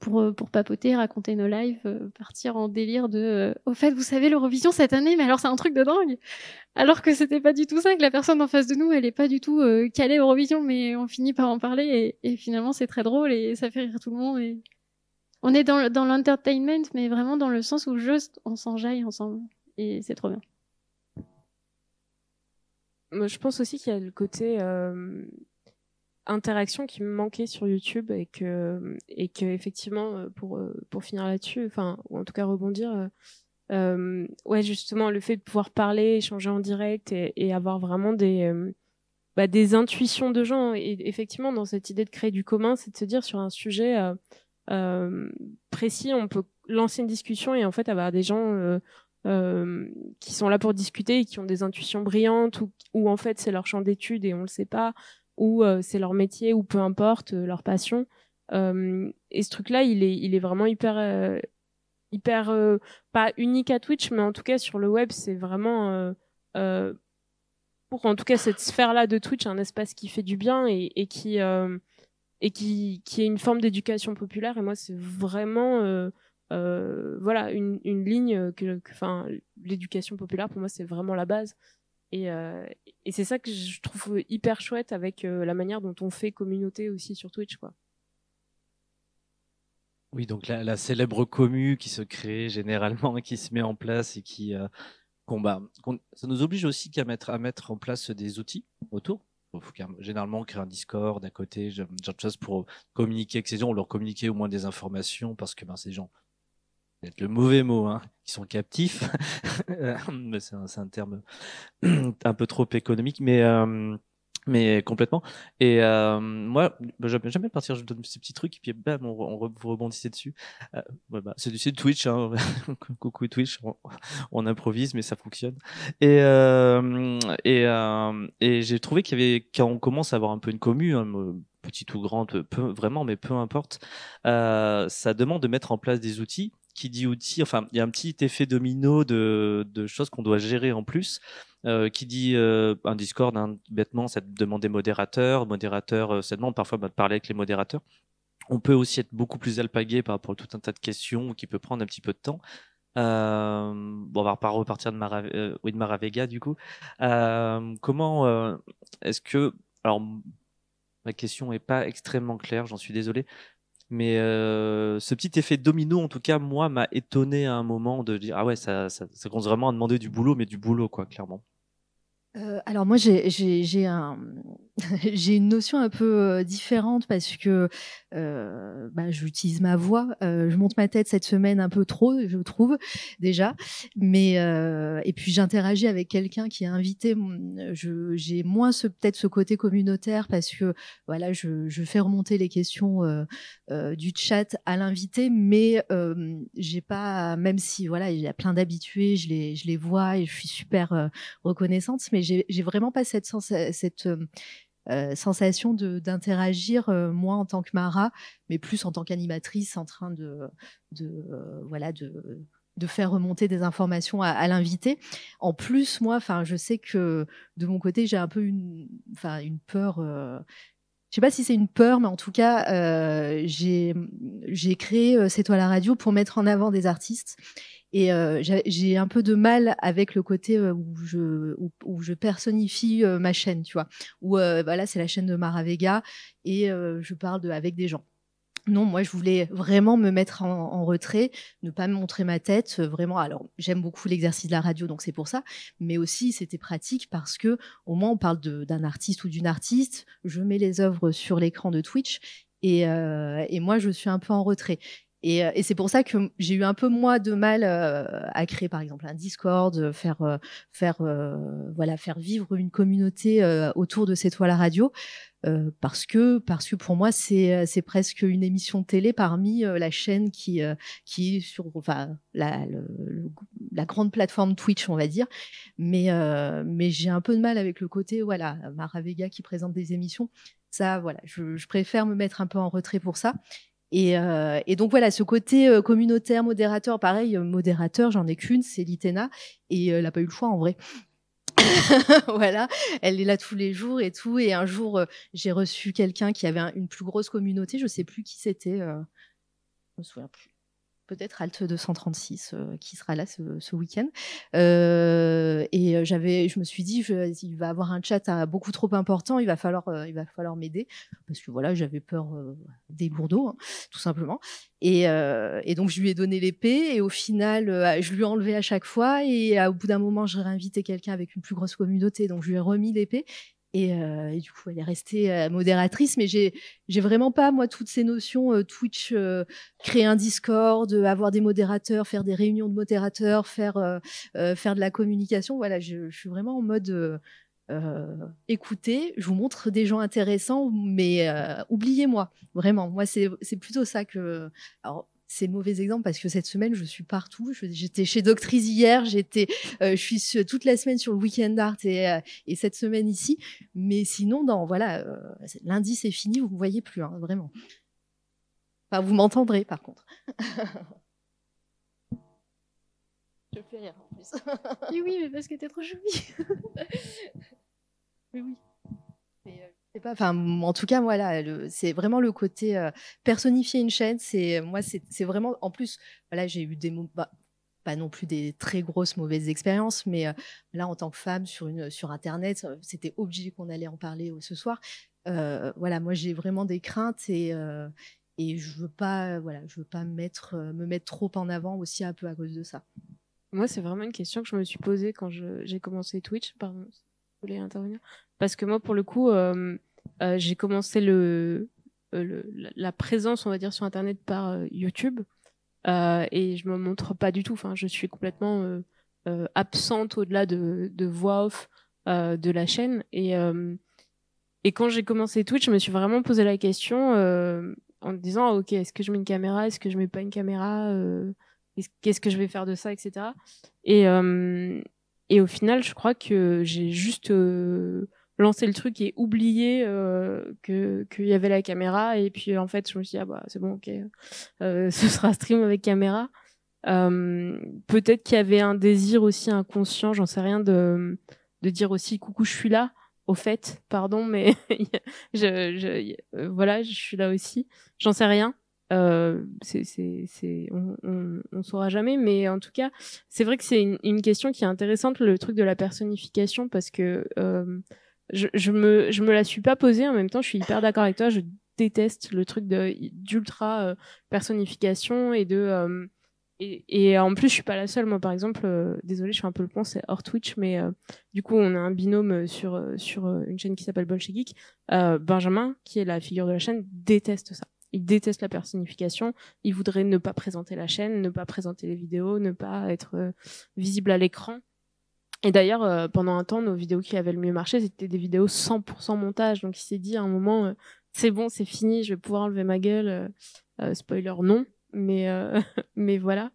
Pour, pour papoter, raconter nos lives, euh, partir en délire de euh, au fait, vous savez, l'Eurovision cette année, mais alors c'est un truc de dingue. Alors que c'était pas du tout ça, que la personne en face de nous, elle est pas du tout euh, calée Eurovision, mais on finit par en parler et, et finalement c'est très drôle et ça fait rire tout le monde. Et... On est dans, dans l'entertainment, mais vraiment dans le sens où juste on s'enjaille ensemble et c'est trop bien je pense aussi qu'il y a le côté euh, interaction qui me manquait sur YouTube et que et que effectivement euh, pour euh, pour finir là-dessus, enfin ou en tout cas rebondir, euh, ouais justement le fait de pouvoir parler, échanger en direct et, avoir vraiment des bah, des intuitions de gens et effectivement dans cette idée de créer du commun, c'est de se dire sur un sujet précis, on peut lancer une discussion et en fait avoir des gens qui sont là pour discuter et qui ont des intuitions brillantes ou, ou en fait c'est leur champ d'étude et on le sait pas ou c'est leur métier ou peu importe leur passion. et ce truc-là, il est, il est vraiment hyper, hyper pas unique à Twitch, mais en tout cas sur le web, c'est vraiment pour en tout cas cette sphère-là de Twitch un espace qui fait du bien et, qui et qui, qui est une forme d'éducation populaire. Et moi, c'est vraiment euh, euh, voilà une, une, ligne que, enfin, l'éducation populaire pour moi, c'est vraiment la base. Et, euh, et c'est ça que je trouve hyper chouette avec la manière dont on fait communauté aussi sur Twitch, quoi. Oui, donc la, célèbre commu qui se crée généralement, <laughs> qui se met en place et qui combat. Ça nous oblige aussi qu'à mettre, à mettre en place des outils autour il faut généralement créer un Discord à côté, genre de choses pour communiquer avec ces gens, ou leur communiquer au moins des informations, parce que ben, ces gens, c'est le mauvais mot, hein, qui sont captifs, <laughs> mais c'est un, un, terme <clears throat> un peu trop économique, mais euh, mais complètement. Et euh, moi, bah, j'aime jamais partir, je donne ces petits trucs, et puis bam, on, on, vous rebondissez dessus. Euh, bah, c'est du Twitch, hein. <laughs> coucou Twitch, on, improvise, mais ça fonctionne. Et, euh, et, euh, et j'ai trouvé qu'il y avait, quand on commence à avoir un peu une commu, hein, petite ou grande, peu, vraiment, mais peu importe, euh, ça demande de mettre en place des outils qui dit outils, enfin, il y a un petit effet domino de, choses qu'on doit gérer en plus. Euh, qui dit euh, un Discord, hein, bêtement, ça demande des modérateurs. Modérateurs, euh, ça demande parfois bah, de parler avec les modérateurs. On peut aussi être beaucoup plus alpagué par rapport à tout un tas de questions qui peut prendre un petit peu de temps. Euh, bon, on va pas repartir de Mara, oui, de Maravega du coup. comment est-ce que, alors, ma question est pas extrêmement claire, j'en suis désolé. Mais ce petit effet domino, en tout cas, moi, m'a étonné à un moment de dire ah ouais, ça, ça, ça commence vraiment à demander du boulot, mais du boulot, quoi, clairement. Euh, alors moi j'ai un <laughs> j'ai une notion un peu euh, différente parce que euh, bah, j'utilise ma voix, je monte ma tête cette semaine un peu trop je trouve déjà, mais et puis j'interagis avec quelqu'un qui est invité, j'ai moins ce peut-être ce côté communautaire parce que voilà je, je fais remonter les questions du chat à l'invité, mais j'ai pas même si voilà il y a plein d'habitués, je les je les vois et je suis super reconnaissante, mais j'ai vraiment pas cette, cette euh, euh, sensation d'interagir euh, moi en tant que Mara, mais plus en tant qu'animatrice en train de, de voilà de de faire remonter des informations à, l'invité. En plus, moi, je sais que de mon côté, j'ai un peu une, une peur. je sais pas si c'est une peur, mais en tout cas, euh, j'ai créé C'est toi la radio pour mettre en avant des artistes et euh, j'ai un peu de mal avec le côté euh, où je personnifie euh, ma chaîne, tu vois. Où voilà, c'est la chaîne de Maravega et je parle avec des gens. Non, moi je voulais vraiment me mettre en, retrait, ne pas me montrer ma tête, vraiment. Alors j'aime beaucoup l'exercice de la radio, donc c'est pour ça. Mais aussi c'était pratique parce que au moins on parle d'un artiste ou d'une artiste. Je mets les œuvres sur l'écran de Twitch et moi je suis un peu en retrait. Et, euh, et c'est pour ça que j'ai eu un peu moins de mal euh, à créer, par exemple, un Discord, faire euh, faire voilà faire vivre une communauté autour de cette toile à radio, parce que parce que pour moi c'est c'est presque une émission télé parmi la chaîne qui qui est sur enfin la la grande plateforme Twitch on va dire, mais mais j'ai un peu de mal avec le côté voilà Mara Vega qui présente des émissions. Ça, voilà, je préfère me mettre un peu en retrait pour ça. Et, euh, et, donc voilà, ce côté euh, communautaire, modérateur, pareil, euh, modérateur, j'en ai qu'une, c'est Litena, et elle n'a pas eu le choix en vrai. <laughs> voilà, elle est là tous les jours et tout. Et un jour, j'ai reçu quelqu'un qui avait une plus grosse communauté, je sais plus qui c'était, je me souviens plus peut-être Alt 236 euh, qui sera là ce, week-end. Euh, et euh, j'avais, je me suis dit, il va avoir un chat beaucoup trop important, il va falloir, il va falloir m'aider parce que voilà, j'avais peur des lourdeaux, hein, tout simplement. Et, et, donc je lui ai donné l'épée et au final, je lui ai enlevé à chaque fois et au bout d'un moment, j'ai réinvité quelqu'un avec une plus grosse communauté, donc je lui ai remis l'épée et, euh, et, du coup, elle est restée euh, modératrice, mais j'ai vraiment pas moi toutes ces notions euh, Twitch, créer un Discord, avoir des modérateurs, faire des réunions de modérateurs, faire faire de la communication. Voilà, je, suis vraiment en mode écoutez, je vous montre des gens intéressants, mais oubliez-moi vraiment. Moi, c'est plutôt ça que ces mauvais exemples parce que cette semaine, je suis partout. J'étais chez Doctrice hier, j'étais, euh, je suis toute la semaine sur le Weekend Art et, euh, et, cette semaine ici. Mais sinon, dans, voilà, euh, lundi, c'est fini, vous ne me voyez plus, hein, vraiment. Enfin, vous m'entendrez par contre. <laughs> je fais rien en plus. oui, oui, mais parce que t'es trop jolie. <laughs> oui, oui pas, en tout cas, voilà, c'est vraiment le côté euh, personnifier une chaîne. C'est moi, c'est vraiment. En plus, voilà, j'ai eu des bah, pas non plus des très grosses mauvaises expériences, mais euh, là, en tant que femme sur Internet, euh, c'était obligé qu'on allait en parler ce soir. voilà, moi, j'ai vraiment des craintes et et je veux pas, voilà, je veux pas mettre me mettre trop en avant aussi un peu à cause de ça. Moi, c'est vraiment une question que je me suis posée quand j'ai commencé Twitch. Pardon, voulez intervenir Parce que moi, pour le coup, euh, j'ai commencé le, euh, la présence, on va dire, sur Internet par euh, YouTube. et je me montre pas du tout. Enfin, je suis complètement absente au-delà de, de, voix off de la chaîne. Et, et quand j'ai commencé Twitch, je me suis vraiment posé la question en me disant, ok, est-ce que je mets une caméra? Est-ce que je mets pas une caméra? Qu'est-ce que je vais faire de ça, etc. Et, et au final, je crois que j'ai juste lancer le truc et oublier euh, que qu'il y avait la caméra. Et puis en fait je me suis dit ah bah c'est bon ok euh, <laughs> ce sera stream avec caméra. Euh, peut-être qu'il y avait un désir aussi inconscient j'en sais rien de de dire aussi coucou je suis là au fait pardon mais <laughs> je, je euh, voilà je suis là aussi. J'en sais rien euh, c'est, on, on, on, saura jamais, mais en tout cas, c'est vrai que c'est une, une, question qui est intéressante, le truc de la personnification, parce que euh, je, je me je me la suis pas posée. En même temps je suis hyper d'accord avec toi. Je déteste le truc de d'ultra euh, personnification et de euh, et, et, en plus je suis pas la seule. Moi par exemple euh, désolée je fais un peu le pont c'est hors Twitch mais du coup on a un binôme sur sur une chaîne qui s'appelle Bolche Geek Benjamin qui est la figure de la chaîne déteste ça il déteste la personnification. Il voudrait ne pas présenter la chaîne, ne pas présenter les vidéos, ne pas être visible à l'écran. Et d'ailleurs, euh, pendant un temps, nos vidéos qui avaient le mieux marché, c'était des vidéos 100% montage. Donc il s'est dit à un moment, euh, c'est bon, c'est fini, je vais pouvoir enlever ma gueule. Euh, spoiler, non. Mais, <laughs> mais voilà.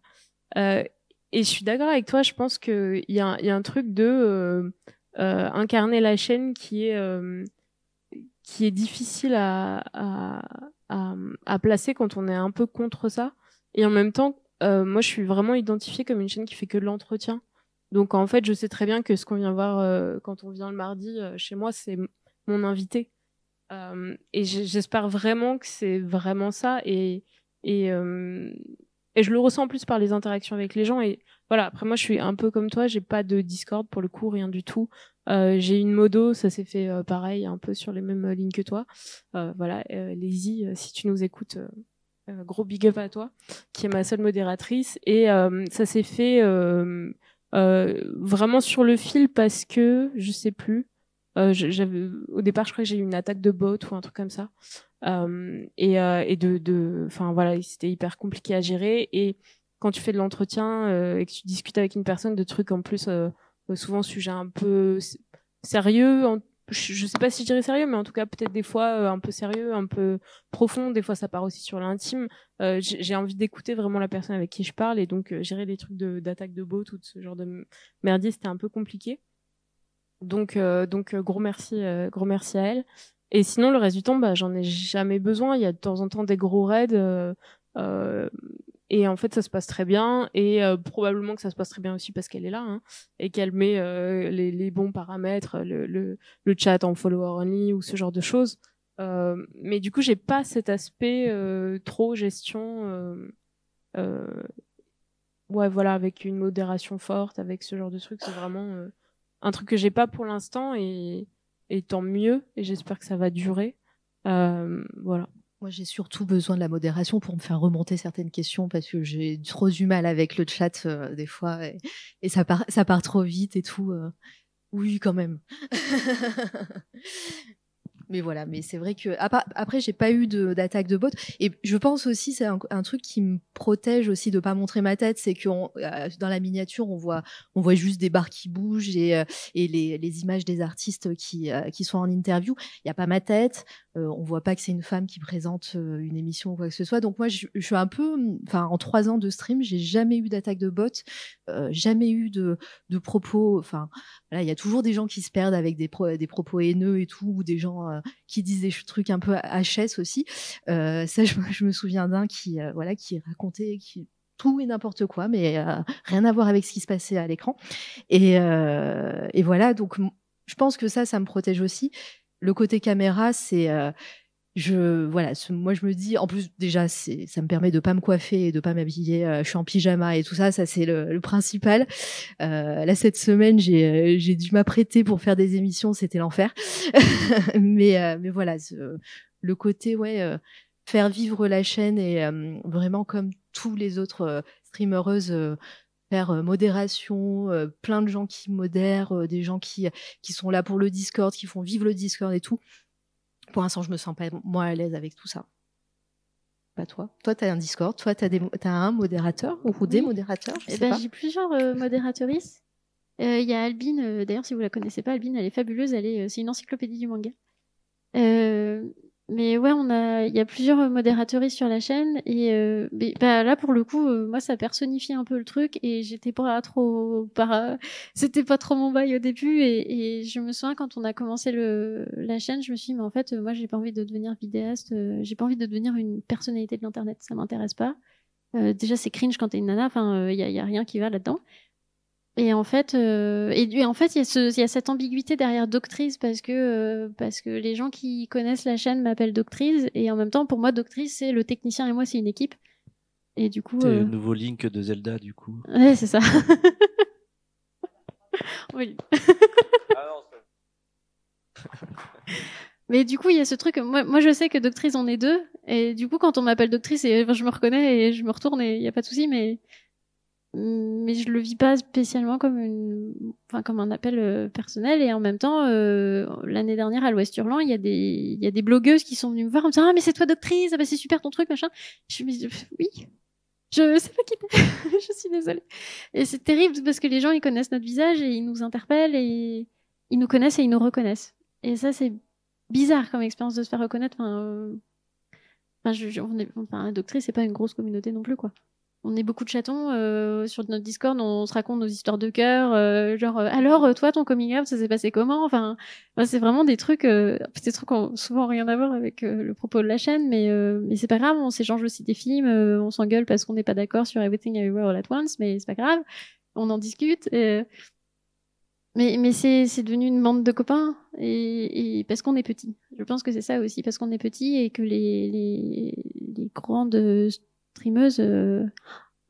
et je suis d'accord avec toi, je pense qu'il y, a, y a un truc de incarner la chaîne qui est, qui est difficile à, à, à, à, placer quand on est un peu contre ça. Et en même temps, moi, je suis vraiment identifiée comme une chaîne qui fait que de l'entretien. Donc en fait, je sais très bien que ce qu'on vient voir euh, quand on vient le mardi euh, chez moi, c'est mon invité. Euh, et j'espère vraiment que c'est vraiment ça. Et, et, et je le ressens plus par les interactions avec les gens. Et voilà, après moi, je suis un peu comme toi, j'ai pas de Discord pour le coup, rien du tout. j'ai une modo, ça s'est fait pareil, un peu sur les mêmes lignes que toi. voilà, Lazy, si tu nous écoutes, gros big up à toi, qui est ma seule modératrice. Et ça s'est fait euh, vraiment sur le fil parce que je sais plus. Euh, j'avais au départ, je crois que j'ai eu une attaque de bot ou un truc comme ça. Euh, et, euh, et de, enfin voilà, c'était hyper compliqué à gérer. Et quand tu fais de l'entretien euh, et que tu discutes avec une personne de trucs en plus, souvent sujet un peu sérieux, en, je sais pas si je dirais sérieux, mais en tout cas peut-être des fois euh, un peu sérieux, un peu profond. Des fois ça part aussi sur l'intime. Euh, j'ai envie d'écouter vraiment la personne avec qui je parle et donc euh, gérer des trucs d'attaque de, ou de ce genre de merdier, c'était un peu compliqué. Donc donc gros merci gros merci à elle. Et sinon le reste du temps, bah j'en ai jamais besoin. Il y a de temps en temps des gros raids. Et en fait, ça se passe très bien. Et euh, probablement que ça se passe très bien aussi parce qu'elle est là hein, et qu'elle met euh, les, les, bons paramètres, le, le, le, chat en follower only ou ce genre de choses. Euh, mais du coup, j'ai pas cet aspect euh, trop gestion. ouais, voilà, avec une modération forte, avec ce genre de truc. C'est vraiment un truc que j'ai pas pour l'instant et, et tant mieux. Et j'espère que ça va durer. voilà. Moi, j'ai surtout besoin de la modération pour me faire remonter certaines questions parce que j'ai trop du mal avec le chat euh, des fois et, ça, part, ça part trop vite et tout. Euh. Oui, quand même. <laughs> mais voilà, mais c'est vrai que après, j'ai pas eu d'attaque de, bot. Et je pense aussi, c'est un, truc qui me protège aussi de pas montrer ma tête, c'est que euh, dans la miniature, on voit, on voit juste des barres qui bougent et, euh, et les, les, images des artistes qui, euh, qui sont en interview. Il y a pas ma tête. on voit pas que c'est une femme qui présente une émission ou quoi que ce soit. Donc moi, je, suis un peu, enfin, en trois ans de stream, j'ai jamais eu d'attaque de bot, jamais eu de, de propos. Enfin, il y a toujours des gens qui se perdent avec des, des propos haineux et tout, ou des gens qui disent des trucs un peu HS aussi. ça, <laughs> je, me souviens d'un qui, voilà, qui racontait qui, tout et n'importe quoi, mais rien à voir avec ce qui se passait à l'écran. Et, et, voilà, donc je pense que ça, ça me protège aussi. Le côté caméra, c'est je voilà moi je me dis en plus déjà c'est ça me permet de pas me coiffer et de pas m'habiller euh, je suis en pyjama et tout ça ça c'est le, principal. Euh, là cette semaine j'ai euh, j'ai dû m'apprêter pour faire des émissions c'était l'enfer. <laughs> Mais euh, mais voilà le côté ouais faire vivre la chaîne et vraiment comme tous les autres streamereuses faire modération, plein de gens qui modèrent, des gens qui, qui sont là pour le Discord, qui font vivre le Discord et tout pour l'instant, je me sens pas moi à l'aise avec tout ça. Pas toi. Toi, tu as un Discord. Toi, tu as, as, un modérateur ou des modérateurs eh ben, J'ai plusieurs euh, modératrices. Euh, il y a Albine, euh, d'ailleurs, si vous la connaissez pas, Albine, elle est fabuleuse. Elle est, c'est une encyclopédie du manga. Mais ouais, on a, il y a plusieurs euh, modérateurs sur la chaîne et euh, bah, là pour le coup, euh, moi ça personnifie un peu le truc et j'étais pas trop, par, <laughs> c'était pas trop mon bail au début et, et, je me souviens quand on a commencé le la chaîne, je me suis dit mais en fait moi j'ai pas envie de devenir vidéaste, j'ai pas envie de devenir une personnalité de l'internet, ça m'intéresse pas. déjà c'est cringe quand t'es une nana, enfin il y, y, a rien qui va là-dedans. Et en fait, euh, et, en fait, il y, y, a cette ambiguïté derrière Doctrice parce que euh, parce que les gens qui connaissent la chaîne m'appellent Doctrice et en même temps, pour moi, Doctrice c'est le technicien et moi c'est une équipe. Et du coup, c'est le euh, nouveau Link de Zelda, du coup. Ouais, c'est ça. <laughs> oui. Ah <laughs> Mais du coup, il y a ce truc. Moi, moi, je sais que Doctrice en est deux, et du coup, quand on m'appelle Doctrice, et, je me reconnais et je me retourne et il n'y a pas de souci, mais mais je le vis pas spécialement comme une enfin comme un appel euh, personnel. Et en même temps euh, l'année dernière à l'Ouest Hurlant il y a des il y a des blogueuses qui sont venues me voir en me disant ah mais c'est toi doctrice ah bah c'est super ton truc machin. Je me dis oui. Je sais pas qui <laughs> je suis désolée. Et c'est terrible parce que les gens ils connaissent notre visage et ils nous interpellent et ils nous connaissent et ils nous reconnaissent. Et ça c'est bizarre comme expérience de se faire reconnaître. Enfin, euh... enfin, je, on est, enfin doctrice c'est pas une grosse communauté non plus quoi on est beaucoup de chatons euh, sur notre Discord, on se raconte nos histoires de cœur, euh, genre euh, alors toi ton coming out ça s'est passé comment? Enfin, c'est vraiment des trucs, des trucs qui ont souvent rien à voir avec le propos de la chaîne, mais mais c'est pas grave, on s'échange aussi des films, on s'engueule parce qu'on n'est pas d'accord sur Everything Everywhere All at Once, mais c'est pas grave, on en discute. mais mais c'est c'est devenu une bande de copains et, et parce qu'on est petit. Je pense que c'est ça aussi parce qu'on est petit et que les les, les grandes streameuse, euh,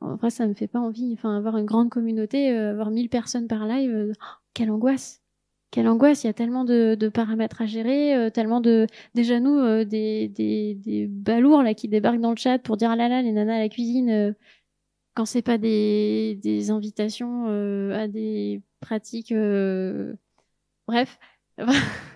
en vrai, ça me fait pas envie. Enfin, avoir une grande communauté, euh, avoir 1000 personnes par live, euh, quelle angoisse! Quelle angoisse! Il y a tellement de, paramètres à gérer, tellement de. Déjà, nous, des, des, des, balourds là, qui débarquent dans le chat pour dire ah là là, les nanas à la cuisine, quand c'est pas des, des invitations à des pratiques. Bref. <laughs>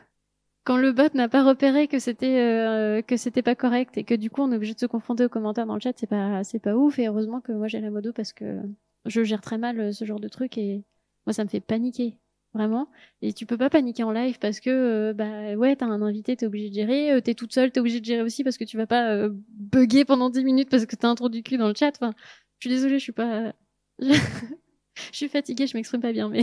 quand le bot n'a pas repéré que c'était euh, que c'était pas correct et que du coup on est obligé de se confronter aux commentaires dans le chat, c'est pas c'est pas ouf. Et heureusement que moi j'ai la modo parce que je gère très mal euh, ce genre de truc et moi ça me fait paniquer vraiment. Et tu peux pas paniquer en live parce que euh, bah ouais t'as un invité t'es obligé de gérer. T'es toute seule t'es obligé de gérer aussi parce que tu vas pas bugger pendant 10 minutes parce que t'as un trou du cul dans le chat. Enfin je suis désolée je suis pas <laughs> je suis fatiguée je m'exprime pas bien mais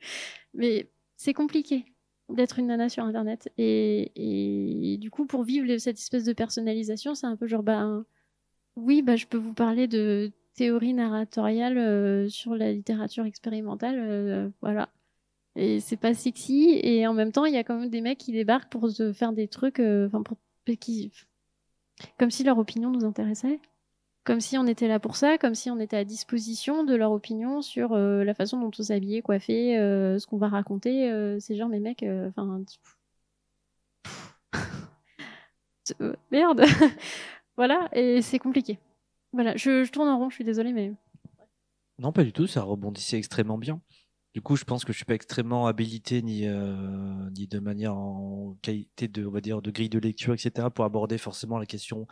<laughs> mais c'est compliqué d'être une nana sur internet. Et, du coup pour vivre cette espèce de personnalisation c'est un peu genre bah oui bah je peux vous parler de théorie narratoriale euh, sur la littérature expérimentale euh, voilà. Et c'est pas sexy. Et en même temps il y a quand même des mecs qui débarquent pour se faire des trucs euh, enfin pour qui comme si leur opinion nous intéressait comme si on était là pour ça, comme si on était à disposition de leur opinion sur euh, la façon dont on s'habillait, coiffé, euh, ce qu'on va raconter. Euh, c'est genre, mes mecs, enfin. merde <laughs> Voilà, et c'est compliqué. Voilà, je, tourne en rond, je suis désolée, mais. Non, pas du tout, ça rebondissait extrêmement bien. Du coup, je pense que je suis pas extrêmement habilité ni ni de manière en qualité de, on va dire, de grille de lecture, etc., pour aborder forcément la question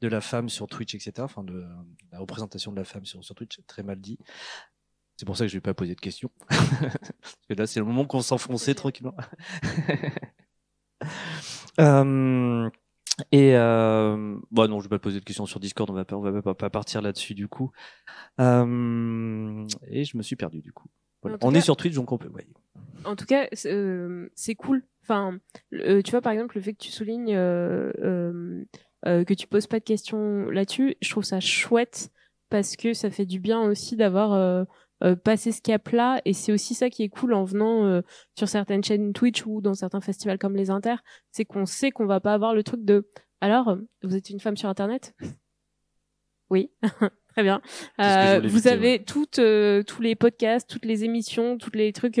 de la femme sur Twitch, etc. Enfin, de la représentation de la femme sur, sur Twitch, très mal dit. C'est pour ça que je vais pas poser de questions. <laughs> Parce que là, c'est le moment qu'on s'enfonçait tranquillement. <laughs> euh, et euh, bon, non, je vais pas poser de questions sur Discord. On va pas, on va pas, partir là-dessus du coup. Euh, et je me suis perdu du coup. On est sur Twitch, donc on peut. Ouais. En tout cas, c'est euh, cool. Enfin, tu vois par exemple le fait que tu soulignes euh, que tu poses pas de questions là-dessus, je trouve ça chouette parce que ça fait du bien aussi d'avoir euh, passer ce cap-là. Et c'est aussi ça qui est cool en venant euh, sur certaines chaînes Twitch ou dans certains festivals comme les Inter, c'est qu'on sait qu'on va pas avoir le truc de alors vous êtes une femme sur Internet? Oui, <laughs> très bien. Euh, vous avez toutes tous les podcasts, toutes les émissions, tous les trucs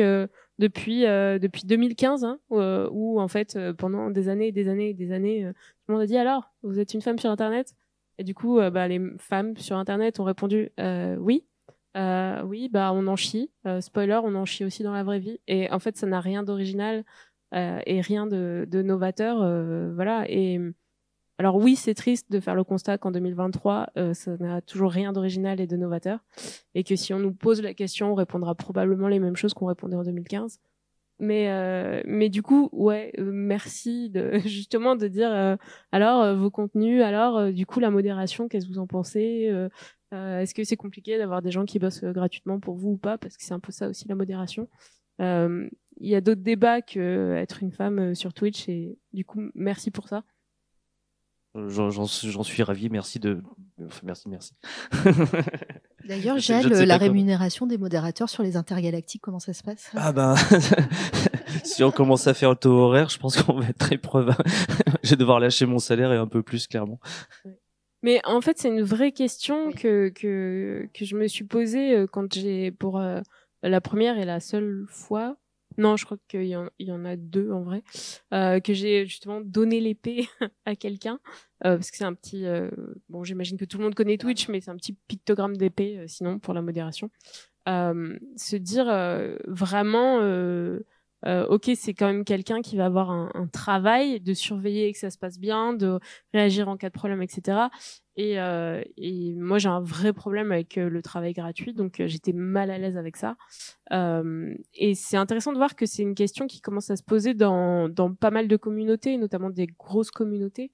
depuis depuis 2015 hein, où, en fait pendant des années et des années et des années tout le monde a dit alors vous êtes une femme sur internet? Et du coup bah, les femmes sur internet ont répondu oui euh, oui, bah on en chie. Euh, spoiler, on en chie aussi dans la vraie vie. Et en fait, ça n'a rien d'original euh, et rien de, novateur. voilà. Alors oui, c'est triste de faire le constat qu'en 2023, ça n'a toujours rien d'original et de novateur, et que si on nous pose la question, on répondra probablement les mêmes choses qu'on répondait en 2015. Mais mais du coup, ouais, merci de <laughs> justement de dire alors vos contenus, alors du coup la modération, qu'est-ce que vous en pensez euh, Est-ce que c'est compliqué d'avoir des gens qui bossent euh, gratuitement pour vous ou pas Parce que c'est un peu ça aussi la modération. Euh, il y a d'autres débats que euh, être une femme sur Twitch et du coup merci pour ça. J'en suis ravi, merci de. Enfin, merci, merci. <laughs> D'ailleurs, Gilles, la rémunération des modérateurs sur les intergalactiques, comment ça se passe? Ah ben, <laughs> si on commence à faire le taux horaire, je pense qu'on va être très preuve. <laughs> je vais devoir lâcher mon salaire et un peu plus, clairement. Mais en fait, c'est une vraie question que, que, que je me suis posée euh, quand j'ai, pour euh, la première et la seule fois, non, je crois qu'il y, en, a deux en vrai, euh, que j'ai justement donné l'épée <laughs> à quelqu'un, euh, parce que c'est un petit, euh, bon, j'imagine que tout le monde connaît Twitch, mais c'est un petit pictogramme d'épée, sinon pour la modération. se dire vraiment ok, c'est quand même quelqu'un qui va avoir un, un, travail de surveiller que ça se passe bien, de réagir en cas de problème, etc. Et, euh, et moi, j'ai un vrai problème avec euh, le travail gratuit, donc euh, j'étais mal à l'aise avec ça. Et c'est intéressant de voir que c'est une question qui commence à se poser dans pas mal de communautés, notamment des grosses communautés.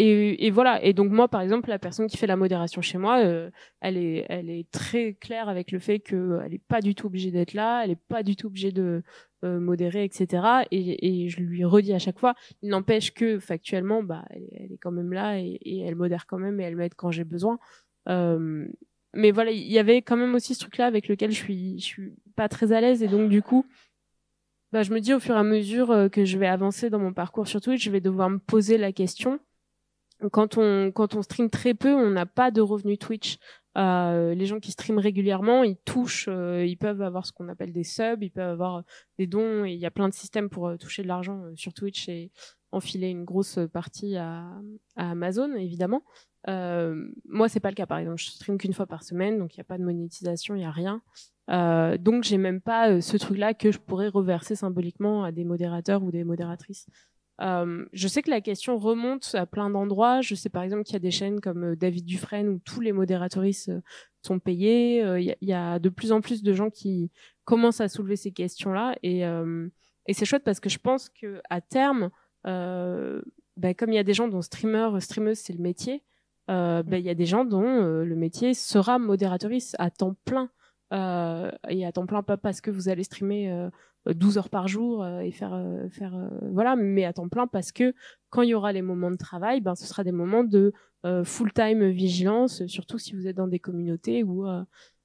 Et, et, voilà. Et donc moi, par exemple, la personne qui fait la modération chez moi, euh, elle est, elle est très claire avec le fait qu'elle n'est pas du tout obligée d'être là, elle n'est pas du tout obligée de euh, modérer, etc. Et, et, je lui redis à chaque fois. Il n'empêche que factuellement, bah, elle, est quand même là et, et, elle modère quand même et elle m'aide quand j'ai besoin. Euh, mais voilà, il y avait quand même aussi ce truc-là avec lequel je suis, je suis pas très à l'aise et donc du coup. Bah, je me dis au fur et à mesure euh, que je vais avancer dans mon parcours sur Twitch, je vais devoir me poser la question quand on quand on stream très peu, on n'a pas de revenus Twitch. Euh, les gens qui streament régulièrement, ils touchent, euh, ils peuvent avoir ce qu'on appelle des subs, ils peuvent avoir des dons, il y a plein de systèmes pour euh, toucher de l'argent euh, sur Twitch et enfiler une grosse partie à, Amazon, évidemment. moi, c'est pas le cas, par exemple, je stream qu'une fois par semaine, donc il n'y a pas de monétisation, il y a rien. donc j'ai même pas ce truc-là que je pourrais reverser symboliquement à des modérateurs ou des modératrices. Euh, je sais que la question remonte à plein d'endroits. Je sais par exemple qu'il y a des chaînes comme euh, David Dufresne où tous les modératrices euh, sont payés. Il y, a de plus en plus de gens qui commencent à soulever ces questions-là et, c'est chouette parce que je pense que à terme, bah, comme il y a des gens dont streamer, streameuse c'est le métier, bah, il y a des gens dont le métier sera modératrice à temps plein. et à temps plein pas parce que vous allez streamer 12 heures par jour euh, et faire euh, faire euh, voilà mais à temps plein parce que quand il y aura les moments de travail ben ce sera des moments de full time vigilance surtout si vous êtes dans des communautés où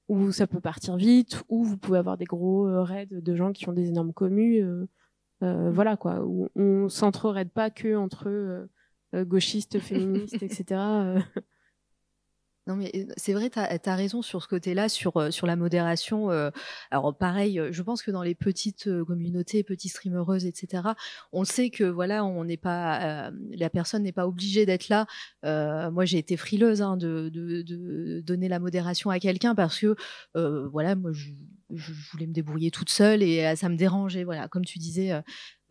où ça peut partir vite où vous pouvez avoir des gros raids de gens qui ont des énormes communes voilà quoi. Où on s'entre-raide pas que entre gauchistes féministes etc Non, mais c'est vrai, tu as, raison sur ce côté-là, sur, sur la modération. alors, pareil, je pense que dans les petites communautés, petites streamereuses, etc., on sait que voilà, on n'est pas, la personne n'est pas obligée d'être là. moi, j'ai été frileuse hein, de, donner la modération à quelqu'un parce que, voilà, moi, je, je, voulais me débrouiller toute seule et ça me dérangeait. Voilà, comme tu disais,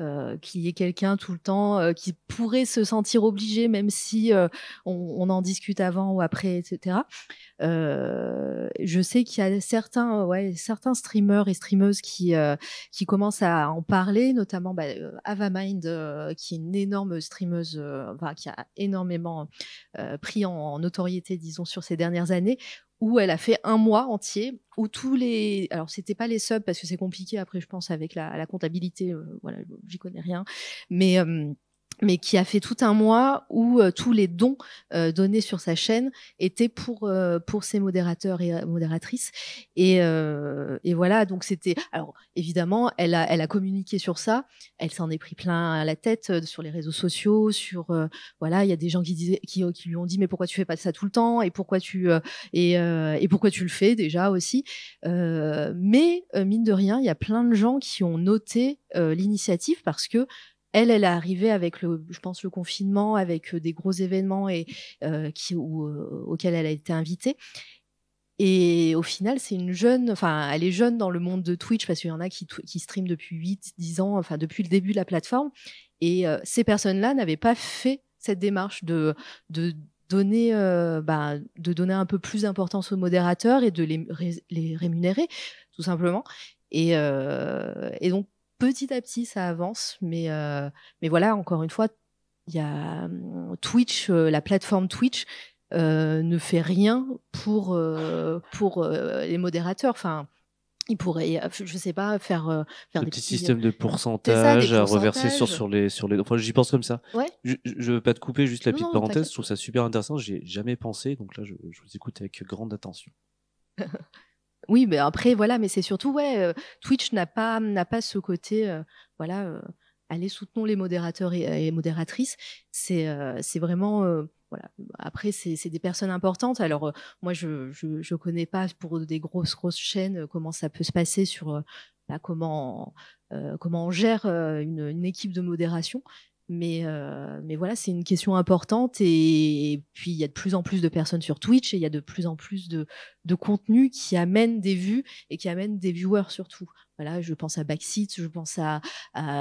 euh, qu'il y ait quelqu'un tout le temps euh, qui pourrait se sentir obligé, même si euh, on, en discute avant ou après, etc. je sais qu'il y a certains, ouais, certains streamers et streameuses qui, qui commencent à en parler, notamment bah, Avamind, qui est une énorme streameuse, qui a énormément pris en notoriété, disons, sur ces dernières années, où elle a fait un mois entier où tous les alors c'était pas les subs parce que c'est compliqué après je pense avec la, la comptabilité euh, voilà j'y connais rien mais euh, mais qui a fait tout un mois où euh, tous les dons euh, donnés sur sa chaîne étaient pour euh, pour ses modérateurs et modératrices. Et, et voilà donc c'était alors évidemment elle a elle a communiqué sur ça. Elle s'en est pris plein la tête sur les réseaux sociaux sur voilà il y a des gens qui disaient qui, qui, lui ont dit mais pourquoi tu fais pas ça tout le temps? Et pourquoi tu et, et pourquoi tu le fais déjà aussi? Mais mine de rien il y a plein de gens qui ont noté l'initiative parce que elle, elle est arrivée avec le, je pense, le confinement, avec des gros événements et auxquels elle a été invitée. Et au final, c'est une jeune, enfin, elle est jeune dans le monde de Twitch parce qu'il y en a qui, qui streament depuis 8, 10 ans, enfin, depuis le début de la plateforme. Et ces personnes-là n'avaient pas fait cette démarche de, donner, bah, de donner un peu plus d'importance aux modérateurs et de les, rémunérer, tout simplement. Et donc, petit à petit, ça avance. Mais, euh, mais voilà, encore une fois, il y a hum, Twitch, euh, la plateforme Twitch euh, ne fait rien pour, pour les modérateurs. Enfin, il pourrait, je sais pas, faire, faire des petits systèmes de pourcentage à reverser sur, sur les sur les. Enfin, j'y pense comme ça. Ouais. Je, je veux pas te couper, juste la petite parenthèse. Je trouve ça super intéressant. J'ai jamais pensé, donc là, je, je vous écoute avec grande attention. <laughs> Oui, mais après, voilà, mais c'est surtout, ouais, Twitch n'a pas, n'a pas ce côté, voilà, allez, soutenons les modérateurs et, modératrices. C'est, c'est vraiment, voilà. Après, c'est, des personnes importantes. Alors, moi, je, je, je, connais pas pour des grosses, grosses chaînes comment ça peut se passer sur, bah, comment, comment on gère une, équipe de modération. Mais, euh, mais voilà, c'est une question importante. Et, puis, il y a de plus en plus de personnes sur Twitch et il y a de plus en plus de, de contenu qui amène des vues et qui amène des viewers surtout. Voilà, je pense à Backseat, je pense à,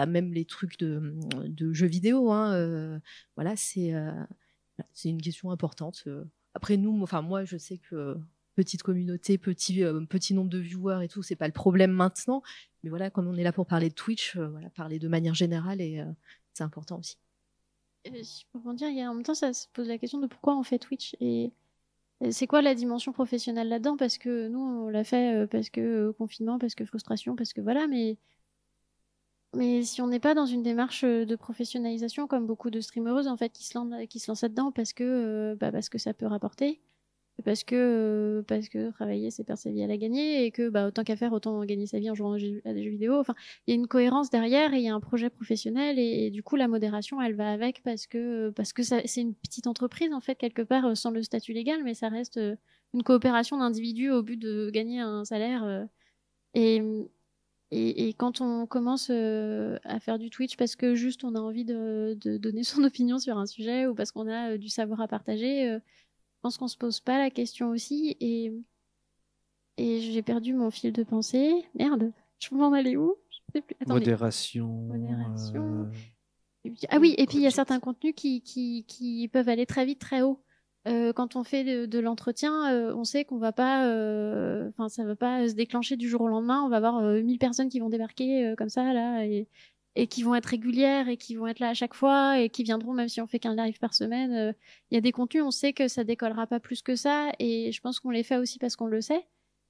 même les trucs de, jeux vidéo. Hein. Euh, voilà, c'est euh, c'est une question importante. Après, nous, enfin, moi, je sais que petite communauté, petit, petit nombre de viewers et tout, c'est pas le problème maintenant. Mais voilà, comme on est là pour parler de Twitch, parler de manière générale et c'est important aussi. pour dire, il y a, en même temps, ça se pose la question de pourquoi on fait Twitch et c'est quoi la dimension professionnelle là-dedans? Parce que nous, on l'a fait euh, parce que euh, confinement, parce que frustration, parce que voilà, mais mais si on n'est pas dans une démarche euh, de professionnalisation, comme beaucoup de streameuses en fait qui se lancent, qui se lancent là-dedans parce que bah, parce que ça peut rapporter, parce que euh, parce que travailler c'est perdre sa vie à la gagner et que bah autant qu'à faire autant gagner sa vie en jouant à des jeux vidéo. Enfin il y a une cohérence derrière et il y a un projet professionnel et, du coup la modération elle va avec parce que parce que c'est une petite entreprise en fait quelque part euh, sans le statut légal mais ça reste euh, une coopération d'individus au but de gagner un salaire et et, quand on commence à faire du Twitch parce que juste on a envie de, donner <laughs> son opinion sur un sujet ou parce qu'on a du savoir à partager, pense qu'on se pose pas la question aussi et et j'ai perdu mon fil de pensée. Merde, je peux m'en aller où? Modération. Modération. Euh, ah oui, et puis il y a certains contenus qui, qui, qui, peuvent aller très vite, très haut. Euh, quand on fait de, l'entretien, euh, on sait qu'on va pas, enfin ça va pas se déclencher du jour au lendemain. On va avoir 1000 personnes qui vont débarquer comme ça là et, et qui vont être régulières et qui vont être là à chaque fois et qui viendront même si on fait qu'un live par semaine. Euh, il y a des contenus, on sait que ça décollera pas plus que ça et je pense qu'on les fait aussi parce qu'on le sait.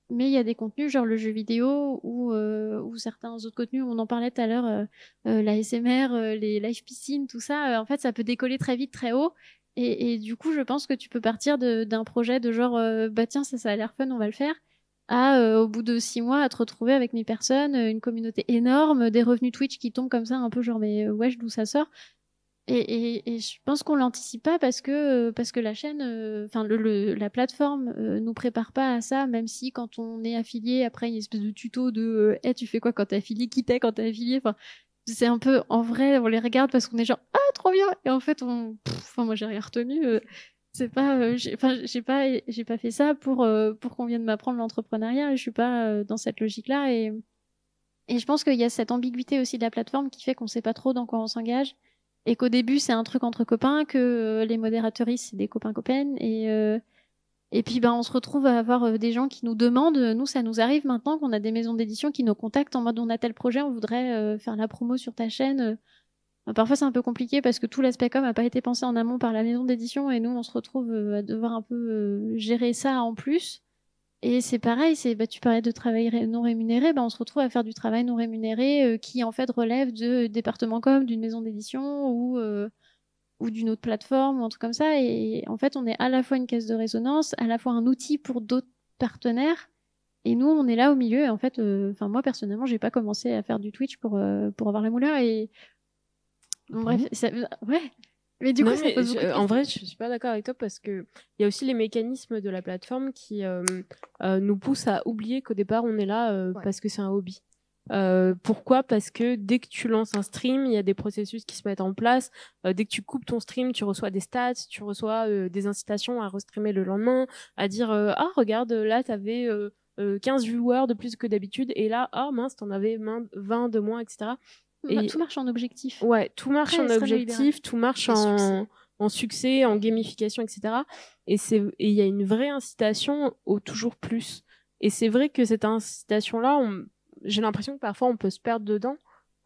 Mais il y a des contenus genre le jeu vidéo ou, euh, ou certains autres contenus, on en parlait tout à l'heure, euh, euh la SMR, les live piscines, tout ça, en fait ça peut décoller très vite, très haut. Et, et du coup je pense que tu peux partir d'un projet de genre, bah tiens ça, ça a l'air fun, on va le faire euh, au bout de six mois, à te retrouver avec mes personnes, euh, une communauté énorme, des revenus Twitch qui tombent comme ça, un peu genre, mais euh, wesh, d'où ça sort? Et, je pense qu'on l'anticipe pas parce que parce que la chaîne, enfin la plateforme nous prépare pas à ça, même si quand on est affilié, après il y a une espèce de tuto de, hey, tu fais quoi quand t'es affilié, qui t'es quand t'es affilié, enfin c'est un peu en vrai on les regarde parce qu'on est genre ah trop bien! Et en fait on enfin moi j'ai rien retenu euh, c'est pas euh, j'ai pas j'ai pas fait ça pour euh, pour qu'on vienne m'apprendre l'entrepreneuriat je suis pas dans cette logique là et et je pense qu'il y a cette ambiguïté aussi de la plateforme qui fait qu'on sait pas trop dans quoi on s'engage et qu'au début c'est un truc entre copains que les modératrices c'est des copains copaines et et puis, ben, on se retrouve à avoir euh, des gens qui nous demandent. Euh, nous, ça nous arrive maintenant qu'on a des maisons d'édition qui nous contactent en mode on a tel projet, on voudrait euh, faire la promo sur ta chaîne. Parfois, c'est un peu compliqué parce que tout l'aspect com n'a pas été pensé en amont par la maison d'édition et nous, on se retrouve à devoir un peu gérer ça en plus. Et c'est pareil, c'est bah, tu parlais de travail non rémunéré, bah, on se retrouve à faire du travail non rémunéré qui en fait relève de département com, d'une maison d'édition ou d'une autre plateforme ou un truc comme ça. Et en fait, on est à la fois une caisse de résonance, à la fois un outil pour d'autres partenaires. Et nous, on est là au milieu. En fait, euh, moi personnellement, j'ai pas commencé à faire du Twitch pour euh, pour avoir les moulins. Et bref, ouais. Mais du coup, en vrai, je suis pas d'accord avec toi parce que il y a aussi les mécanismes de la plateforme qui euh, nous poussent à oublier qu'au départ, on est là parce que c'est un hobby. Euh, pourquoi? Parce que dès que tu lances un stream, il y a des processus qui se mettent en place. Euh, dès que tu coupes ton stream, tu reçois des stats, tu reçois euh, des incitations à restreamer le lendemain, à dire ah regarde là t'avais 15 viewers de plus que d'habitude et là ah mince t'en avais 20 de moins etc. Et tout marche en objectif. Ouais, tout marche en objectif, tout marche en, en succès, en gamification etc. Et c'est il y a une vraie incitation au toujours plus. Et c'est vrai que cette incitation là on j'ai l'impression que parfois on peut se perdre dedans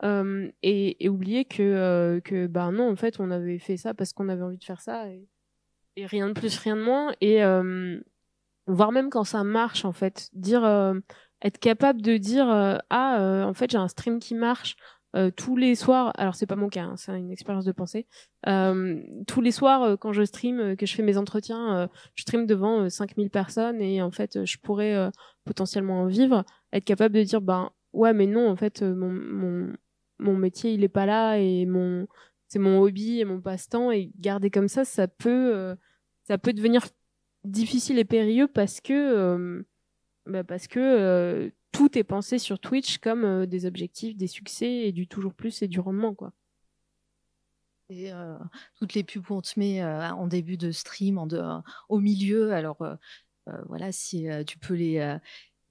euh, et, oublier que, euh, que bah non, en fait, on avait fait ça parce qu'on avait envie de faire ça et, et, rien de plus, rien de moins. Et euh, voire même quand ça marche, en fait, dire, être capable de dire ah, en fait, j'ai un stream qui marche. Tous les soirs, alors c'est pas mon cas, hein, c'est une expérience de pensée. tous les soirs, quand je stream, que je fais mes entretiens, je stream devant 5000 personnes et en fait, je pourrais potentiellement en vivre être capable de dire ben ouais mais non en fait euh, mon, mon, métier il est pas là et mon c'est mon hobby et mon passe-temps et garder comme ça ça peut euh, ça peut devenir difficile et périlleux parce que euh, bah parce que tout est pensé sur Twitch comme des objectifs des succès et du toujours plus et du rendement quoi et toutes les pubs qu'on te met en début de stream en de, au milieu alors voilà si tu peux les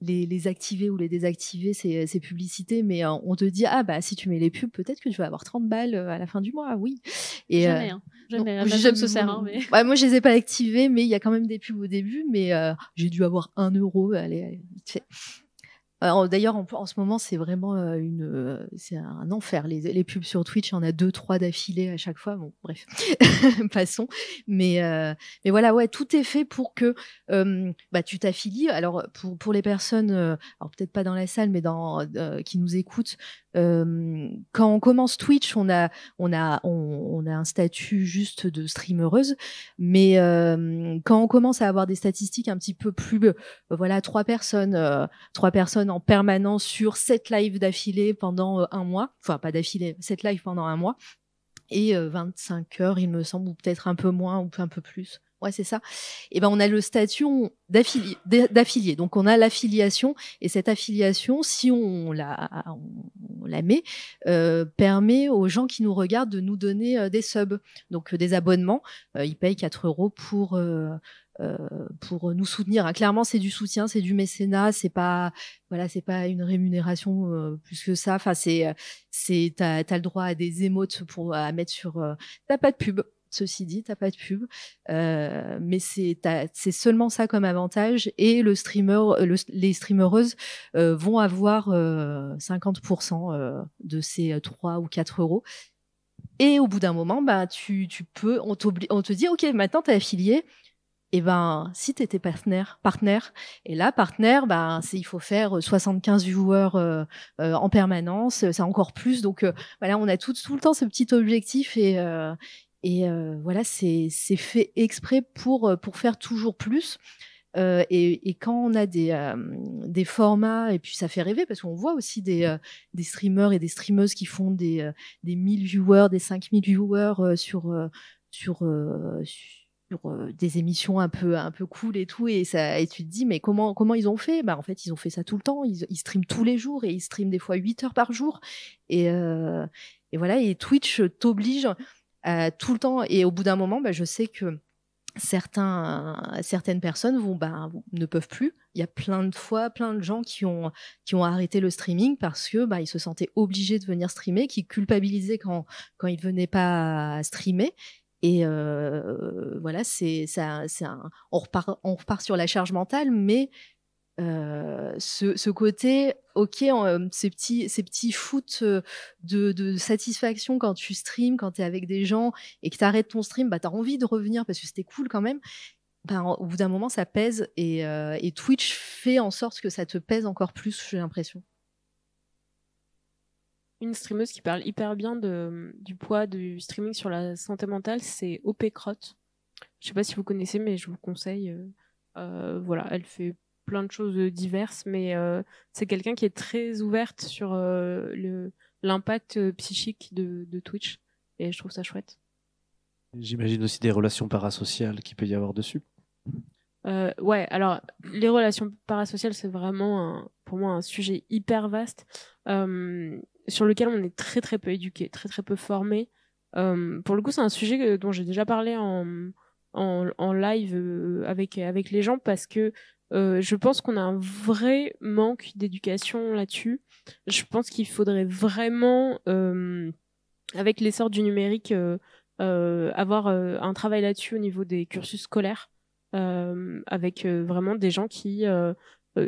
les, activer ou les désactiver, ces, ces publicités, mais euh, on te dit, ah bah si tu mets les pubs, peut-être que tu vas avoir 30 balles euh, à la fin du mois, oui. Et, jamais, euh, hein. jamais, se sert. Hein, mais... moi, je les ai pas activés, mais il y a quand même des pubs au début, mais j'ai dû avoir un euro, allez, allez D'ailleurs, en, ce moment, c'est vraiment euh, une, euh, c'est un enfer. Les, pubs sur Twitch, il y en a deux, trois d'affilée à chaque fois. Bref, <laughs> passons. Mais, euh, voilà, tout est fait pour que bah, tu t'affilies. Alors, pour, les personnes, peut-être pas dans la salle, mais qui nous écoutent, quand on commence Twitch, on a, on a, on, a un statut juste de streameuse, mais quand on commence à avoir des statistiques un petit peu plus, voilà, trois personnes, trois personnes en permanence sur sept lives d'affilée pendant un mois, enfin pas d'affilée, sept lives pendant un mois et 25 heures, il me semble, ou peut-être un peu moins ou un peu plus ouais, c'est ça. Et ben on a le statut d'affilié. Donc on a l'affiliation et cette affiliation, si on la, met, euh, permet aux gens qui nous regardent de nous donner euh, des subs, donc euh, des abonnements. ils payent 4 euros pour pour nous soutenir. Ah, clairement, c'est du soutien, c'est du mécénat, c'est pas voilà, c'est pas une rémunération plus que ça. Enfin, c'est c'est t'as as le droit à des émotes pour à mettre sur. t'as pas de pub, Ceci dit, t'as pas de pub, euh, mais c'est seulement ça comme avantage. Et le streamer, euh, les streamereuses euh, vont avoir 50% de ces 3 ou 4 euros. Et au bout d'un moment, bah, tu, peux, on, te dit, OK, maintenant tu es affilié. Et ben, si tu étais partenaire, partenaire, et là, partenaire, ben, il faut faire 75 viewers en permanence, c'est encore plus. Donc, voilà, on a tout, tout le temps ce petit objectif et, et voilà, c'est fait exprès pour, pour faire toujours plus. Euh, et, quand on a des, euh, des formats, et puis ça fait rêver parce qu'on voit aussi des, euh, des streamers et des streameuses qui font des, des 1000 viewers, des 5000 viewers sur, sur, sur des émissions un peu, un peu cool et tout. Et, ça, et tu te dis, mais comment, comment ils ont fait? Bah, En fait, ils ont fait ça tout le temps. Ils, ils streament tous les jours et ils streament des fois 8 heures par jour. Et, et voilà, et Twitch t'oblige tout le temps. Et au bout d'un moment, bah, je sais que certains, certaines personnes vont, bah, ne peuvent plus. Il y a plein de fois, plein de gens qui ont, qui ont arrêté le streaming parce que bah, ils se sentaient obligés de venir streamer, qui culpabilisaient quand, quand ils ne venaient pas streamer. Et euh, voilà, c'est ça, on repart, on repart sur la charge mentale, mais euh, ce, côté, ok, euh, ces petits, ces petits foot euh, de, satisfaction quand tu streams, quand tu es avec des gens et que tu arrêtes ton stream, bah, tu as envie de revenir parce que c'était cool quand même. Ben, au bout d'un moment, ça pèse et, Twitch fait en sorte que ça te pèse encore plus, j'ai l'impression. Une streameuse qui parle hyper bien du poids du streaming sur la santé mentale, c'est OP Crot. Je sais pas si vous connaissez, mais je vous conseille. voilà, elle fait plein de choses diverses, mais euh, c'est quelqu'un qui est très ouverte sur euh, le l'impact euh, psychique de, de, Twitch, et je trouve ça chouette. J'imagine aussi des relations parasociales qu'il peut y avoir dessus. ouais, alors les relations parasociales, c'est vraiment pour moi un sujet hyper vaste sur lequel on est très très peu éduqué, très très peu formé. pour le coup, c'est un sujet dont j'ai déjà parlé en, en, en live avec avec les gens parce que euh, je pense qu'on a un vrai manque d'éducation là-dessus. Je pense qu'il faudrait vraiment, euh, avec l'essor du numérique, euh, avoir un travail là-dessus au niveau des cursus scolaires, avec vraiment des gens qui...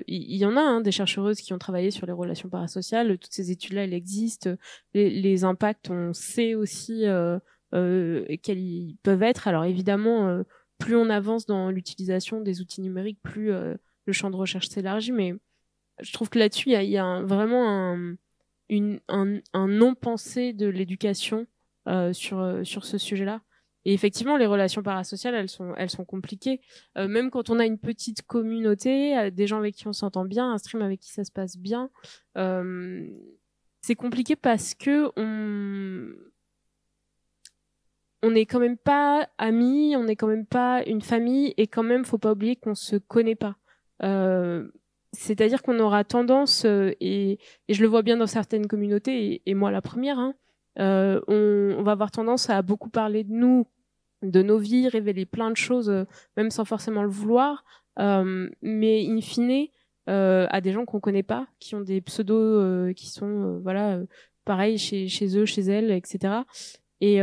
Il y, en a hein, des chercheuses qui ont travaillé sur les relations parasociales. Toutes ces études-là, elles existent. Les, les, impacts, on sait aussi quels peuvent être. Alors évidemment plus on avance dans l'utilisation des outils numériques, plus euh, le champ de recherche s'élargit. Mais je trouve que là-dessus, il y a, vraiment un, non-pensé de l'éducation euh, sur, euh, sur ce sujet-là. Et effectivement, les relations parasociales, elles sont, elles sont compliquées. même quand on a une petite communauté, des gens avec qui on s'entend bien, un stream avec qui ça se passe bien, c'est compliqué parce que on, on n'est quand même pas amis, on n'est quand même pas une famille, et quand même, faut pas oublier qu'on se connaît pas. Euh, c'est-à-dire qu'on aura tendance, euh, et, je le vois bien dans certaines communautés, et, moi la première, hein, euh, on, va avoir tendance à beaucoup parler de nous, de nos vies, révéler plein de choses, même sans forcément le vouloir, mais in fine, à des gens qu'on connaît pas, qui ont des pseudos qui sont, voilà, pareil chez, chez eux, chez elles, etc. Et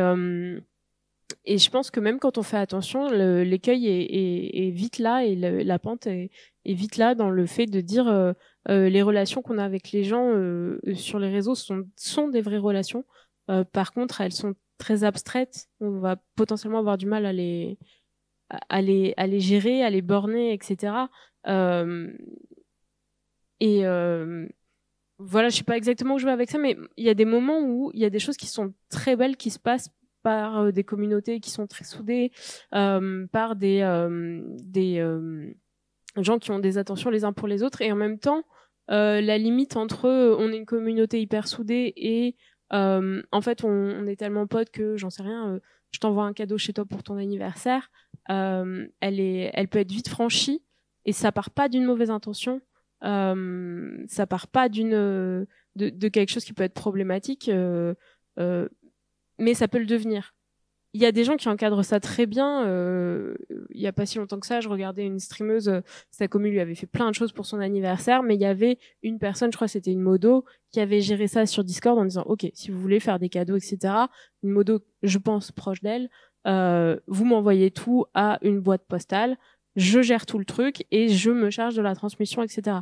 et je pense que même quand on fait attention, l'écueil est, vite là et la pente est, vite là dans le fait de dire euh, euh, les relations qu'on a avec les gens euh, sur les réseaux sont, des vraies relations. par contre, elles sont très abstraites. On va potentiellement avoir du mal à les, à les, gérer, à les borner, etc. et voilà, je sais pas exactement où je vais avec ça, mais il y a des moments où il y a des choses qui sont très belles qui se passent par euh, des communautés qui sont très soudées, euh, par des, euh, des gens qui ont des attentions les uns pour les autres, et en même temps, la limite entre on est une communauté hyper soudée et en fait on, est tellement potes que j'en sais rien, je t'envoie un cadeau chez toi pour ton anniversaire, elle, est, elle peut être vite franchie et ça part pas d'une mauvaise intention. ça part pas d'une de, quelque chose qui peut être problématique mais ça peut le devenir. Il y a des gens qui encadrent ça très bien. Euh, il y a pas si longtemps que ça, je regardais une streameuse, euh, sa commune lui avait fait plein de choses pour son anniversaire, mais il y avait une personne, je crois c'était une modo, qui avait géré ça sur Discord en disant, ok, si vous voulez faire des cadeaux, etc. Une modo, je pense proche d'elle, euh, vous m'envoyez tout à une boîte postale, je gère tout le truc et je me charge de la transmission, etc.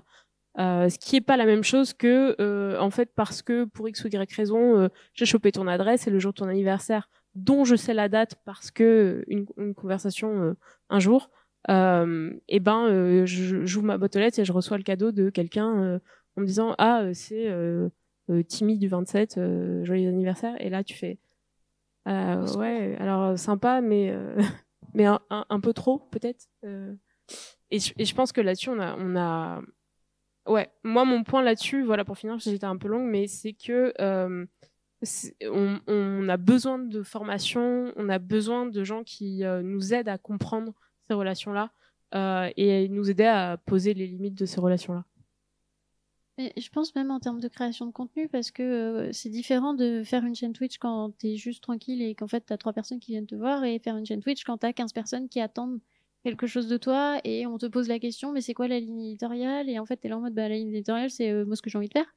Euh, ce qui est pas la même chose que euh, en fait parce que pour x ou y raison euh, j'ai chopé ton adresse et le jour de ton anniversaire dont je sais la date parce que une, une conversation un jour et ben j'ouvre ma boîte aux lettres et je reçois le cadeau de quelqu'un en me disant ah c'est Timmy du 27 joyeux anniversaire et là tu fais ouais alors sympa mais <laughs> mais un, peu trop peut-être Et je, et je pense que là-dessus, on a, on a, ouais, moi mon point là-dessus, voilà pour finir, j'étais un peu longue, mais c'est que euh, on, a besoin de formation, on a besoin de gens qui euh, nous aident à comprendre ces relations-là euh, et nous aider à poser les limites de ces relations-là. Je pense même en termes de création de contenu, parce que c'est différent de faire une chaîne Twitch quand t'es juste tranquille et qu'en fait t'as trois personnes qui viennent te voir, et faire une chaîne Twitch quand t'as 15 personnes qui attendent quelque chose de toi et on te pose la question, mais c'est quoi la ligne éditoriale? Et en fait t'es là en mode, bah la ligne éditoriale c'est euh, moi ce que j'ai envie de faire.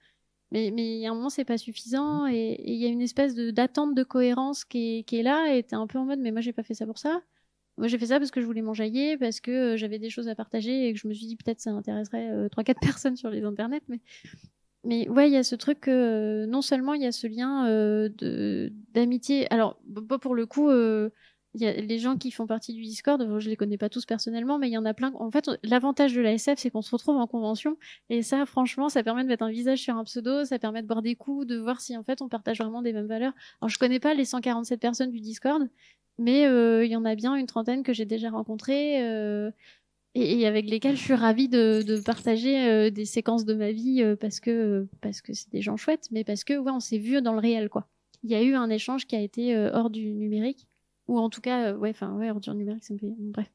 Mais mais il y a un moment c'est pas suffisant et et il y a une espèce de d'attente de cohérence qui est, qui est là et t'es un peu en mode, mais moi j'ai pas fait ça pour ça. Moi, j'ai fait ça parce que je voulais m'enjailler, parce que euh, j'avais des choses à partager et que je me suis dit peut-être ça intéresserait euh, trois, quatre <laughs> personnes sur les internets. Mais, mais ouais, il y a ce truc que euh, non seulement il y a ce lien euh, d'amitié. Alors, pas pour le coup, euh, y a les gens qui font partie du Discord. je les connais pas tous personnellement, mais il y en a plein. En fait, l'avantage de la SF, c'est qu'on se retrouve en convention. Et ça, franchement, ça permet de mettre un visage sur un pseudo, ça permet de boire des coups, de voir si en fait on partage vraiment des mêmes valeurs. Alors, je connais pas les 147 personnes du Discord, mais euh, il y en a bien une trentaine que j'ai déjà rencontrées euh, et, avec lesquelles je suis ravie de, partager euh, des séquences de ma vie parce que parce que c'est des gens chouettes, mais parce que ouais, on s'est vu dans le réel quoi. Il y a eu un échange qui a été hors du numérique ou en tout cas euh, ouais enfin ouais du numérique ça me fait bref.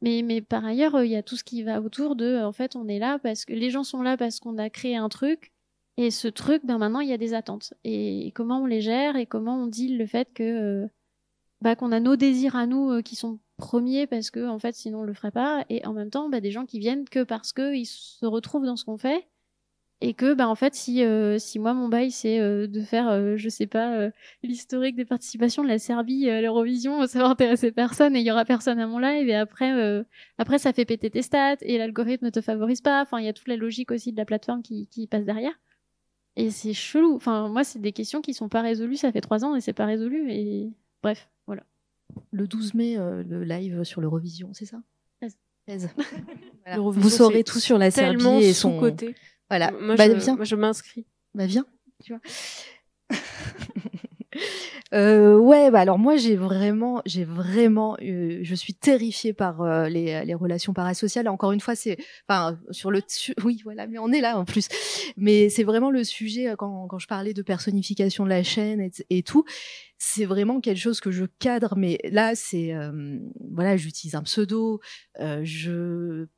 Mais, mais par ailleurs, euh, il y a tout ce qui va autour de, en fait, on est là parce que les gens sont là parce qu'on a créé un truc, et ce truc, ben maintenant, il y a des attentes. Et, comment on les gère et comment on dit le fait que, euh, bah, qu'on a nos désirs à nous euh, qui sont premiers parce que en fait sinon on le ferait pas et en même temps bah, des gens qui viennent que parce que ils se retrouvent dans ce qu'on fait et que bah en fait si euh, si moi mon bail c'est euh, de faire euh, je sais pas euh, l'historique des participations de la Serbie à l'Eurovision <laughs> ça va intéresser personne et il y aura personne à mon live et après euh, après ça fait péter tes stats et l'algorithme ne te favorise pas enfin il y a toute la logique aussi de la plateforme qui qui passe derrière et c'est chelou enfin moi c'est des questions qui sont pas résolues ça fait trois ans et c'est pas résolu et bref voilà Le 12 mai, euh, le live sur l'Eurovision, c'est ça? 16. 16. Voilà. Vous saurez tout sur la Serbie et son. sous-côté. Voilà. Moi, bah, je, viens. moi, je m'inscris. Bah viens, tu vois. <laughs> Euh, ouais, bah alors moi j'ai vraiment, j'ai vraiment, euh, je suis terrifiée par euh, les, les relations parasociales. Encore une fois, c'est, enfin, sur le, <laughs> oui, voilà, mais on est là en plus. Mais c'est vraiment le sujet euh, quand, quand je parlais de personnification de la chaîne et, et tout. C'est vraiment quelque chose que je cadre, mais là c'est, voilà, j'utilise un pseudo, je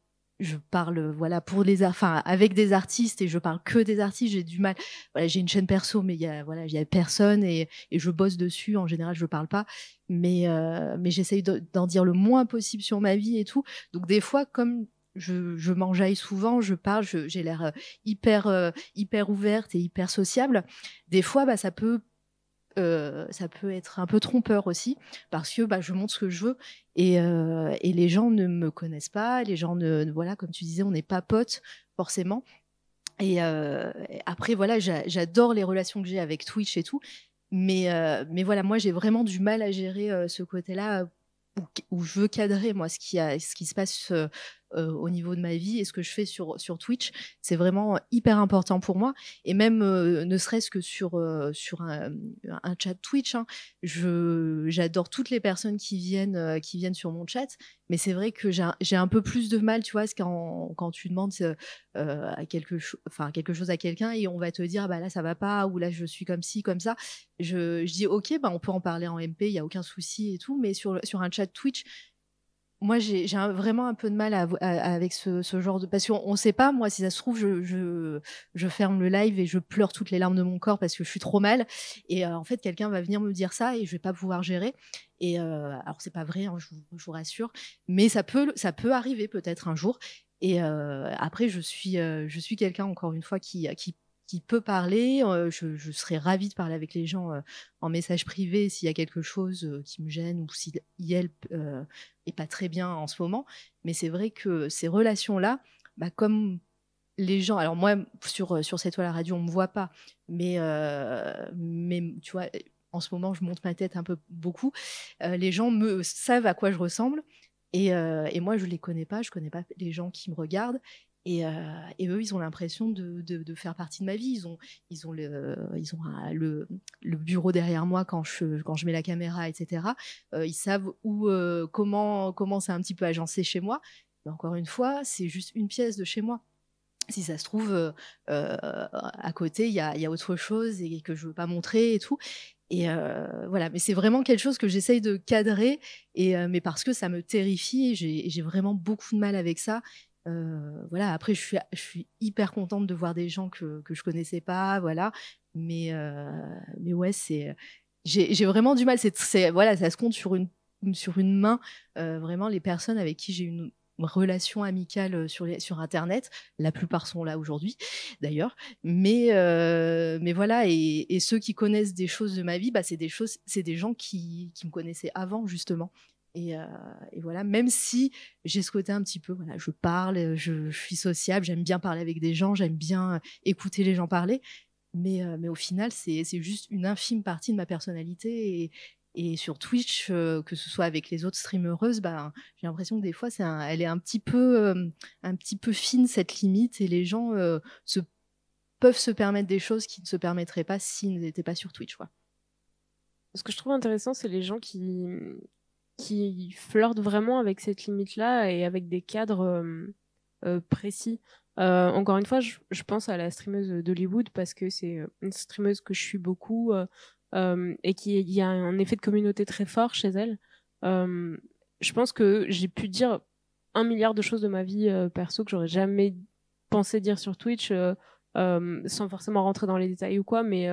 je parle voilà pour les enfin avec des artistes et je parle que des artistes j'ai du mal voilà j'ai une chaîne perso mais il y a voilà il y a personne et, et je bosse dessus en général je parle pas mais euh, mais j'essaye de- d'en dire le moins possible sur ma vie et tout donc des fois comme je, je m'enjaille souvent, je parle, j'ai l'air euh, hyper euh, hyper ouverte et hyper sociable. Des fois, bah ça peut euh, ça peut être un peu trompeur aussi parce que bah, je montre ce que je veux et, euh, et les gens ne me connaissent pas, les gens ne voilà comme tu disais on n'est pas potes forcément. Et euh, après voilà j'a- j'adore les relations que j'ai avec Twitch et tout mais mais voilà moi j'ai vraiment du mal à gérer ce côté-là où, où je veux cadrer moi ce qui a ce qui se passe euh, au niveau de ma vie et ce que je fais sur sur Twitch. C'est vraiment hyper important pour moi. Et même euh, ne serait-ce que sur euh, sur un, chat Twitch hein, j'adore toutes les personnes qui viennent qui viennent sur mon chat. Mais c'est vrai que j'ai un, peu plus de mal tu vois quand quand tu demandes quelque quelque chose à quelqu'un et on va te dire bah là ça va pas ou là je suis comme ci comme ça. Je, je dis ok bah on peut en parler en MP il y a aucun souci et tout. Mais sur sur un chat Twitch moi, j'ai vraiment un peu de mal avec ce, genre de parce qu'on ne sait pas. Moi, si ça se trouve, je, ferme le live et je pleure toutes les larmes de mon corps parce que je suis trop mal. Et euh, en fait, quelqu'un va venir me dire ça et je vais pas pouvoir gérer. Et euh, alors, c'est pas vrai, hein, je, vous, rassure, mais ça peut, ça peut arriver peut-être un jour. Et euh, après, je suis, euh, je suis quelqu'un encore une fois qui qui peut parler. Je, serais ravie de parler avec les gens en message privé s'il y a quelque chose qui me gêne ou si Yelp est pas très bien en ce moment. Mais c'est vrai que ces relations-là, bah, comme les gens, alors moi sur sur cette toile à radio on me voit pas, mais mais tu vois. En ce moment, je monte ma tête un peu beaucoup. Les gens me savent à quoi je ressemble, et, et moi, je les connais pas. Je connais pas les gens qui me regardent. Et, euh, et, eux, ils ont l'impression de, faire partie de ma vie. Ils ont, ils ont, le, bureau derrière moi quand je, mets la caméra, etc. Euh, ils savent où, euh, comment, c'est un petit peu agencé chez moi. Mais encore une fois, c'est juste une pièce de chez moi. Si ça se trouve, à côté, il y a, autre chose et que je veux pas montrer et tout. Et voilà, mais c'est vraiment quelque chose que j'essaye de cadrer, mais parce que ça me terrifie, j'ai vraiment beaucoup de mal avec ça. Euh, voilà, après, je suis, je suis hyper contente de voir des gens que, que je connaissais pas, voilà. Mais, euh, mais ouais, c'est, j'ai vraiment du mal. C'est, voilà, ça se compte sur une, sur une main, euh, vraiment, les personnes avec qui j'ai une relation amicale sur, sur Internet. La plupart sont là aujourd'hui, d'ailleurs. Mais, mais voilà, et, et, ceux qui connaissent des choses de ma vie, bah, c'est des choses, c'est des gens qui, qui me connaissaient avant, justement. Et, euh, et, voilà, même si j'ai ce côté un petit peu, voilà, je parle, je, je suis sociable, j'aime bien parler avec des gens, j'aime bien écouter les gens parler, mais, euh, mais au final, c'est juste une infime partie de ma personnalité. Et, et sur Twitch, euh, que ce soit avec les autres streamereuses, bah, j'ai l'impression que des fois, c'est elle est un petit peu, euh, un petit peu fine cette limite, et les gens euh, se, peuvent se permettre des choses qui ne se permettraient pas s'ils n'étaient pas sur Twitch. Quoi. Ce que je trouve intéressant, c'est les gens qui, qui flirtent vraiment avec cette limite-là et avec des cadres précis. encore une fois, je, pense à la streameuse d'Hollywood parce que c'est une streameuse que je suis beaucoup euh, et qu'il y a un effet de communauté très fort chez elle. Euh, je pense que j'ai pu dire un milliard de choses de ma vie euh, perso que j'aurais jamais pensé dire sur Twitch sans forcément rentrer dans les détails ou quoi, mais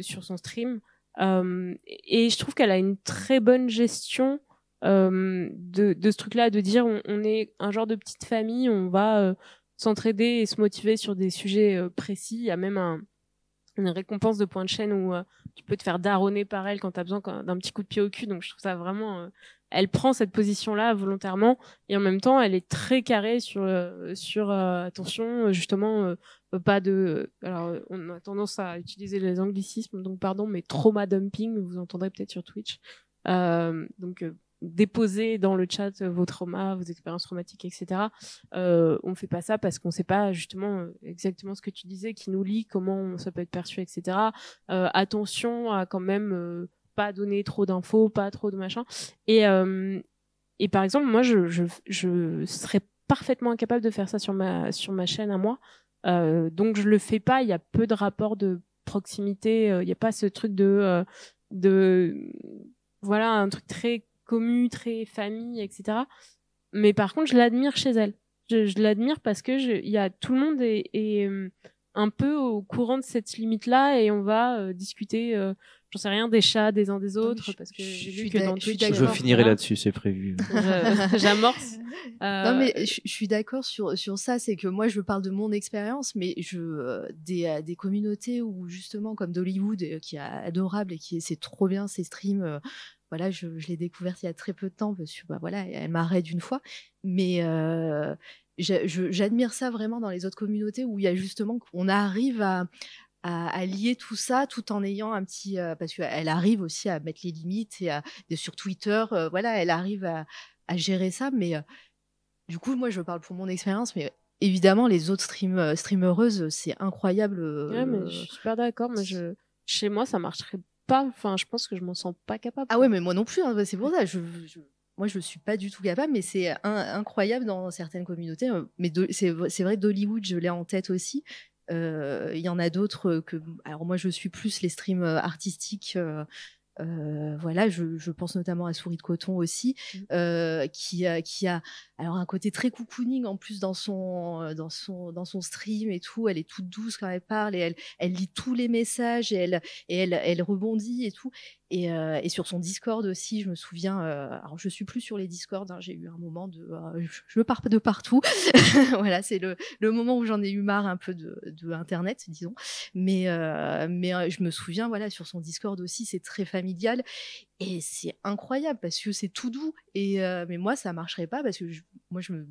sur son stream. et je trouve qu'elle a une très bonne gestion de, de, ce truc-là, de dire on, on, est un genre de petite famille, on va s'entraider et se motiver sur des sujets précis. Il y a même un, une récompense de points de chaîne où euh, tu peux te faire daronner par elle quand tu as besoin d'un petit coup de pied au cul. Donc je trouve ça vraiment... Euh, elle prend cette position-là volontairement et en même temps, elle est très carrée sur, euh, sur attention, justement, pas de... Alors, on a tendance à utiliser les anglicismes, donc pardon, mais trauma dumping, vous entendrez peut-être sur Twitch. donc déposer dans le chat vos traumas, vos expériences traumatiques, etc. Euh, on fait pas ça parce qu'on sait pas justement euh, exactement ce que tu disais, qui nous lie, comment ça peut être perçu, etc. Euh, attention à quand même euh, pas donner trop d'infos, pas trop de machin. Et, euh, et par exemple, moi, je, je, je serais parfaitement incapable de faire ça sur ma, sur ma chaîne à moi. donc je le fais pas, il y a peu de rapports de proximité, il n'y a pas ce truc de... de voilà, un truc très commu, très famille, etc. Mais par contre, je l'admire chez elle. Je, je l'admire parce que il y a tout le monde euh, un peu au courant de cette limite-là et on va euh, discuter, euh, j'en sais rien, des chats des uns des autres parce que j'ai vu que dans Twitch. Je finirai là-dessus, c'est prévu. <laughs> J'amorce. Euh... Non mais je, je suis d'accord sur sur ça, c'est que moi je parle de mon expérience, mais je des des communautés où justement comme d'Hollywood qui est adorable et qui c'est trop bien ces streams voilà, je, je l'ai découverte il y a très peu de temps parce que bah, voilà, elle m'arrête une fois. Mais euh, j'admire ça vraiment dans les autres communautés où il y a justement qu'on arrive à, à, à, lier tout ça tout en ayant un petit euh, parce qu'elle arrive aussi à mettre les limites et, à, et sur Twitter euh, voilà elle arrive à, à gérer ça mais euh, du coup moi je parle pour mon expérience mais évidemment les autres stream streamereuses c'est incroyable ouais, mais je suis super d'accord mais je chez moi ça marcherait pas. Enfin, je pense que je m'en sens pas capable. Ah ouais, mais moi non plus. Hein, c'est pour ça. Je, je, moi, je suis pas du tout capable, mais c'est incroyable dans certaines communautés. Euh, mais c'est vrai, d'Hollywood, je l'ai en tête aussi. Il euh, y en a d'autres que. Alors moi, je suis plus les streams euh, artistiques. Euh, euh, voilà, je, je, pense notamment à Souris de coton aussi, mmh. euh, qui, a, qui a alors un côté très cocooning en plus dans son, dans son, dans son stream et tout. Elle est toute douce quand elle parle et elle, elle lit tous les messages et elle, et elle, elle rebondit et tout. Et, euh, et, sur son Discord aussi, je me souviens. Euh, alors, je suis plus sur les Discords. Hein, j'ai eu un moment de, euh, je pars de partout. <laughs> voilà, c'est le, moment où j'en ai eu marre un peu de, Internet, disons. Mais, euh, mais je me souviens, voilà, sur son Discord aussi, c'est très familial et c'est incroyable parce que c'est tout doux. Et mais moi, ça marcherait pas parce que moi, je me,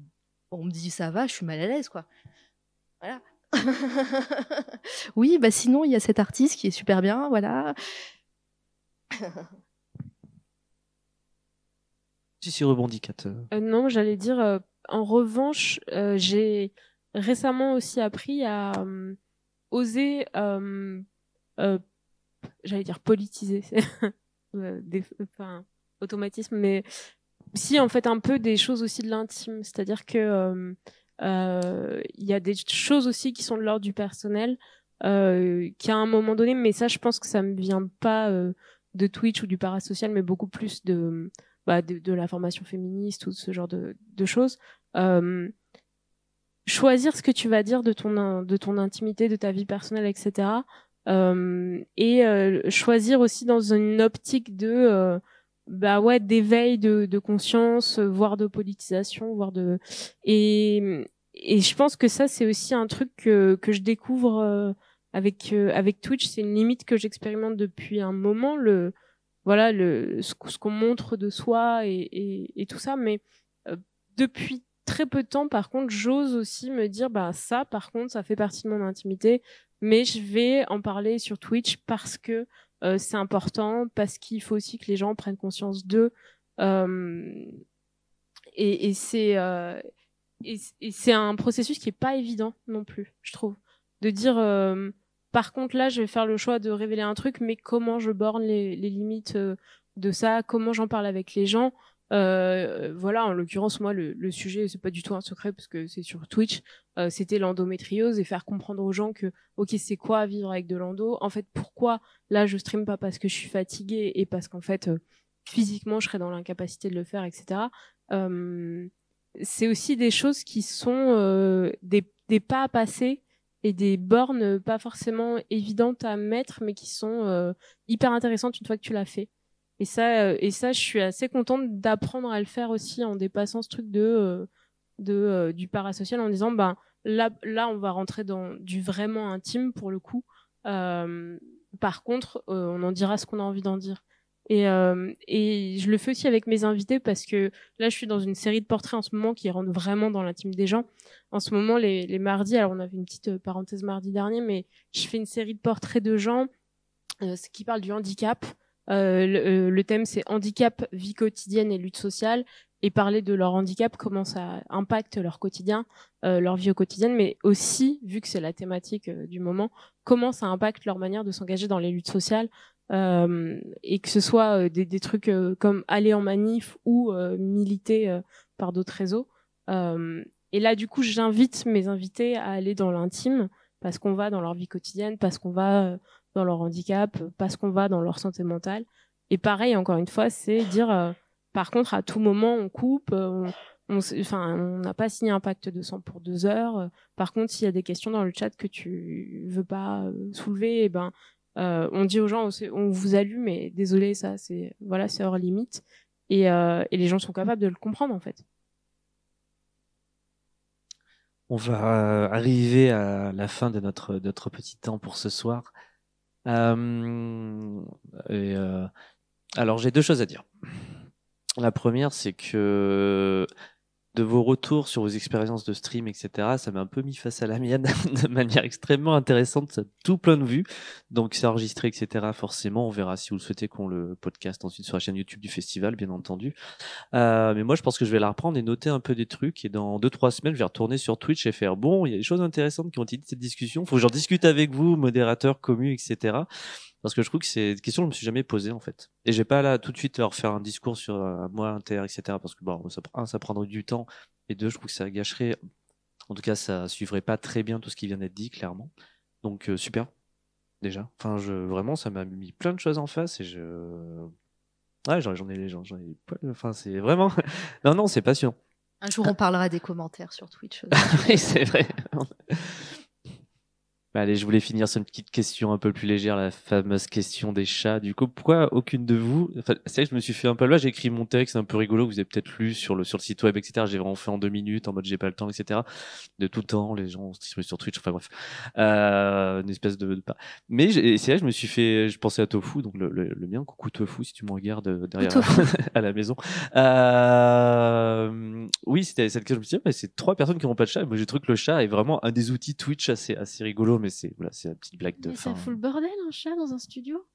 on me dit ça va, je suis mal à l'aise, quoi. Voilà. <laughs> oui, bah sinon il y a cet artiste qui est super bien, voilà. <laughs> si, si, rebondis, Kat. Euh, non, j'allais dire, euh, en revanche, euh, j'ai récemment aussi appris à euh, oser, euh, j'allais dire politiser, <laughs> des, enfin, automatisme, mais si en fait un peu des choses aussi de l'intime, c'est-à-dire que il y a des choses aussi qui sont de l'ordre du personnel euh, qui à un moment donné, mais ça je pense que ça me vient pas de Twitch ou du parasocial, mais beaucoup plus de bah, de, la formation féministe ou ce genre de, de choses. Euh, choisir ce que tu vas dire de ton de ton intimité, de ta vie personnelle, etc. Euh, et euh, choisir aussi dans une optique de euh, bah ouais d'éveil de, de conscience, voire de politisation, voire de et et je pense que ça c'est aussi un truc que que je découvre euh, avec Twitch, c'est une limite que j'expérimente depuis un moment le voilà ce, qu'on montre de soi et, tout ça. Mais euh, depuis très peu de temps par contre j'ose aussi me dire bah ça par contre ça fait partie de mon intimité. Mais je vais en parler sur Twitch parce que euh, c'est important parce qu'il faut aussi que les gens prennent conscience d'eux. Et, c'est et, c'est un processus qui est pas évident non plus je trouve. De dire par contre, là, je vais faire le choix de révéler un truc, mais comment je borne les, limites euh, de ça, comment j'en parle avec les gens. Euh, voilà, en l'occurrence, moi, le, sujet, c'est pas du tout un secret parce que c'est sur Twitch. Euh, c'était l'endométriose et faire comprendre aux gens que, ok, c'est quoi vivre avec de l'endo? En fait, pourquoi là, je stream pas parce que je suis fatiguée et parce qu'en fait, physiquement, je serais dans l'incapacité de le faire, etc. C'est aussi des choses qui sont des pas à passer et des bornes pas forcément évidentes à mettre, mais qui sont euh, hyper intéressantes une fois que tu l'as fait. Et ça, euh, et ça, je suis assez contente d'apprendre à le faire aussi en dépassant ce truc de, euh, de du parasocial, en disant ben là, là, on va rentrer dans du vraiment intime pour le coup. par contre, on en dira ce qu'on a envie d'en dire. Et, euh, et je le fais aussi avec mes invités parce que là, je suis dans une série de portraits en ce moment qui rentrent vraiment dans l'intime des gens. En ce moment, les, mardis, alors on avait une petite euh, parenthèse mardi dernier, mais je fais une série de portraits de gens euh, qui parlent du handicap. Le, thème, c'est handicap, vie quotidienne et lutte sociale. Et parler de leur handicap, comment ça impacte leur quotidien, euh, leur vie au quotidien, mais aussi, vu que c'est la thématique du moment, comment ça impacte leur manière de s'engager dans les luttes sociales, euh, et que ce soit euh, des, des trucs euh, comme aller en manif ou euh, militer euh, par d'autres réseaux. et là, du coup, j'invite mes invités à aller dans l'intime parce qu'on va dans leur vie quotidienne, parce qu'on va dans leur handicap, parce qu'on va dans leur santé mentale. Et pareil, encore une fois, c'est dire, par contre, à tout moment, on coupe, on, on n'a pas signé un pacte de sang pour deux heures. Par contre, s'il y a des questions dans le chat que tu veux pas soulever, eh ben, euh, on dit aux gens, on vous allume, mais désolé, ça, c'est voilà, c'est hors limite. Et, euh, les gens sont capables de le comprendre en fait. On va arriver à la fin de notre, petit temps pour ce soir. Euh, euh, alors j'ai deux choses à dire. La première, c'est que de vos retours sur vos expériences de stream, etc. Ça m'a un peu mis face à la mienne <laughs> de manière extrêmement intéressante, tout plein de vues. Donc c'est enregistré, etc. Forcément, on verra si vous le souhaitez qu'on le podcast ensuite sur la chaîne YouTube du festival, bien entendu. Euh, mais moi, je pense que je vais la reprendre et noter un peu des trucs. Et dans deux trois semaines, je vais retourner sur Twitch et faire bon, il y a des choses intéressantes qui ont été dites cette discussion. Faut que j'en discute avec vous, modérateur, commu, etc parce que je trouve que c'est une question que je me suis jamais posée en fait. Et j'ai pas là tout de suite leur faire un discours sur euh, moi inter etc. Parce que bon, ça, un, ça prendrait du temps et deux, je trouve que ça gâcherait. En tout cas, ça suivrait pas très bien tout ce qui vient d'être dit clairement. Donc euh, super déjà. Enfin, je vraiment, ça m'a mis plein de choses en face et je ouais, j'en ai les gens, j'en ai Enfin, c'est vraiment <laughs> non non, c'est passionnant. Un jour, on parlera des commentaires sur Twitch. <laughs> oui, c'est vrai. <laughs> Bah, allez, je voulais finir sur une petite question un peu plus légère, la fameuse question des chats. Du coup, pourquoi aucune de vous enfin, C'est vrai que je me suis fait un peu là, j'ai écrit mon texte un peu rigolo, vous avez peut-être lu sur le sur le site web, etc. J'ai vraiment fait en deux minutes, en mode j'ai pas le temps, etc. De tout temps, les gens se sur Twitch, enfin bref, euh, une espèce de, de. Mais c'est vrai, je me suis fait, je pensais à Tofu, donc le, le, le mien, coucou Tofu, si tu me regardes derrière <laughs> à la maison. Euh, oui, c'était cette question. Je me suis dit, mais c'est trois personnes qui n'ont pas de chat. Moi, j'ai trouvé que le chat est vraiment un des outils Twitch assez assez rigolo mais c'est voilà, c'est la petite blague de mais fin. Ça fout le bordel un chat dans un studio?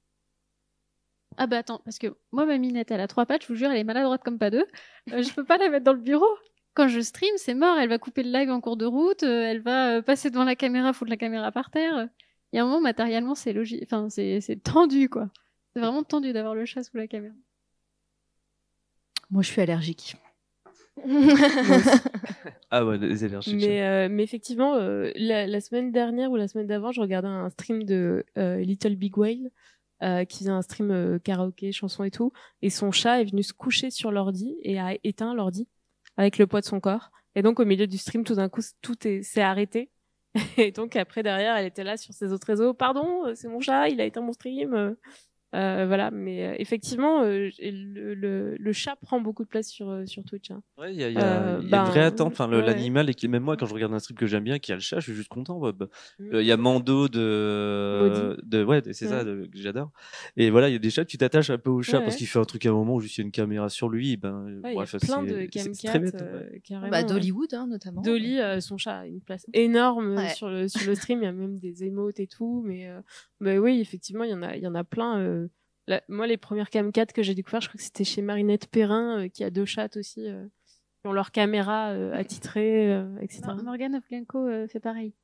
Ah bah attends, parce que moi ma minette elle a trois pattes, je vous jure elle est maladroite comme pas deux. Euh, je peux pas la mettre dans le bureau. Quand je stream, c'est mort, elle va couper le live en cours de route, euh, elle va euh, passer devant la caméra, foutre la caméra par terre. Il y a un moment matériellement c'est logique, enfin c'est tendu quoi. C'est vraiment tendu d'avoir le chat sous la caméra. Moi, je suis allergique. <laughs> <laughs> ah ouais, les allergiques. Mais, euh, mais effectivement, euh, la, la, semaine dernière ou la semaine d'avant, je regardais un stream de euh, Little Big Whale qui faisait un stream karaoké, chanson et tout. Et son chat est venu se coucher sur l'ordi et a éteint l'ordi avec le poids de son corps. Et donc, au milieu du stream, tout d'un coup, tout s'est arrêté. <laughs> Et donc, après, derrière, elle était là sur ses autres réseaux. Pardon, c'est mon chat, il a éteint mon stream. Euh, voilà, mais euh, effectivement, euh, le, le, le, chat prend beaucoup de place sur, sur Twitch. Hein. Ouais, il y a, y a, y a une vraie attente. Enfin, l'animal, et même moi, quand je regarde un stream que j'aime bien, qui a le chat, je suis juste content. Bah, mmh. Il y a Mando de. de ouais, c'est ça, que j'adore. Et voilà, il y a des chats, tu t'attaches un peu au chat parce qu'il fait un truc à un moment où juste il y a une caméra sur lui. Ben, il y a plein de camcats, carrément. Bah, Dollywood, hein, notamment. Dolly, son chat a une place énorme sur, le, sur le stream. Il y a même des émotes et tout. Mais, mais oui, effectivement, il y, en a, il y en a plein moi, les premières Cam4 que j'ai découvert, je crois que c'était chez Marinette Perrin, euh, qui a deux chats aussi, euh, qui ont leur caméra euh, attitrée, etc. Morgane Oflenko fait pareil.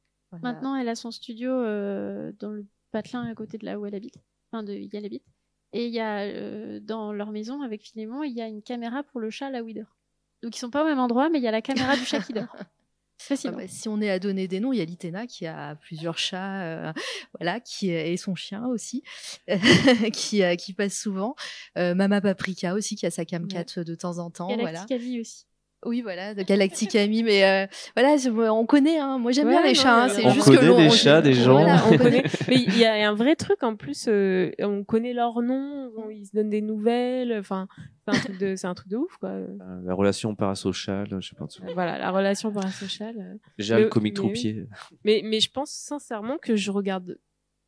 Maintenant, elle a son studio dans le patelin à côté de là où elle habite, enfin de elle habite. Et il y a dans leur maison avec Philémon, il y a une caméra pour le chat là où il dort. Donc ils sont pas au même endroit, mais il y a la caméra du chat qui dort. <laughs> Ah bah, si on est à donner des noms, il y a Litena qui a plusieurs chats, euh, voilà, qui et son chien aussi, <laughs> qui euh, qui passe souvent. Euh, Mama Paprika aussi qui a sa camcat de temps en temps, Galactic voilà. aussi. Oui, voilà, de Galactic <laughs> Ami, mais euh, voilà, on connaît. Hein. Moi, j'aime bien les chats. Hein. C'est on juste connaît que les chats des gens. on connaît. <laughs> Mais il y a un vrai truc en plus. Euh, on connaît leur nom, ils se donnent des nouvelles. Enfin, c'est un truc de, c'est un truc de ouf, quoi. Euh, la relation parasociale, je sais pas. Voilà, la relation parasociale. J'ai le comique troupier. Mais, mais je pense sincèrement que je regarde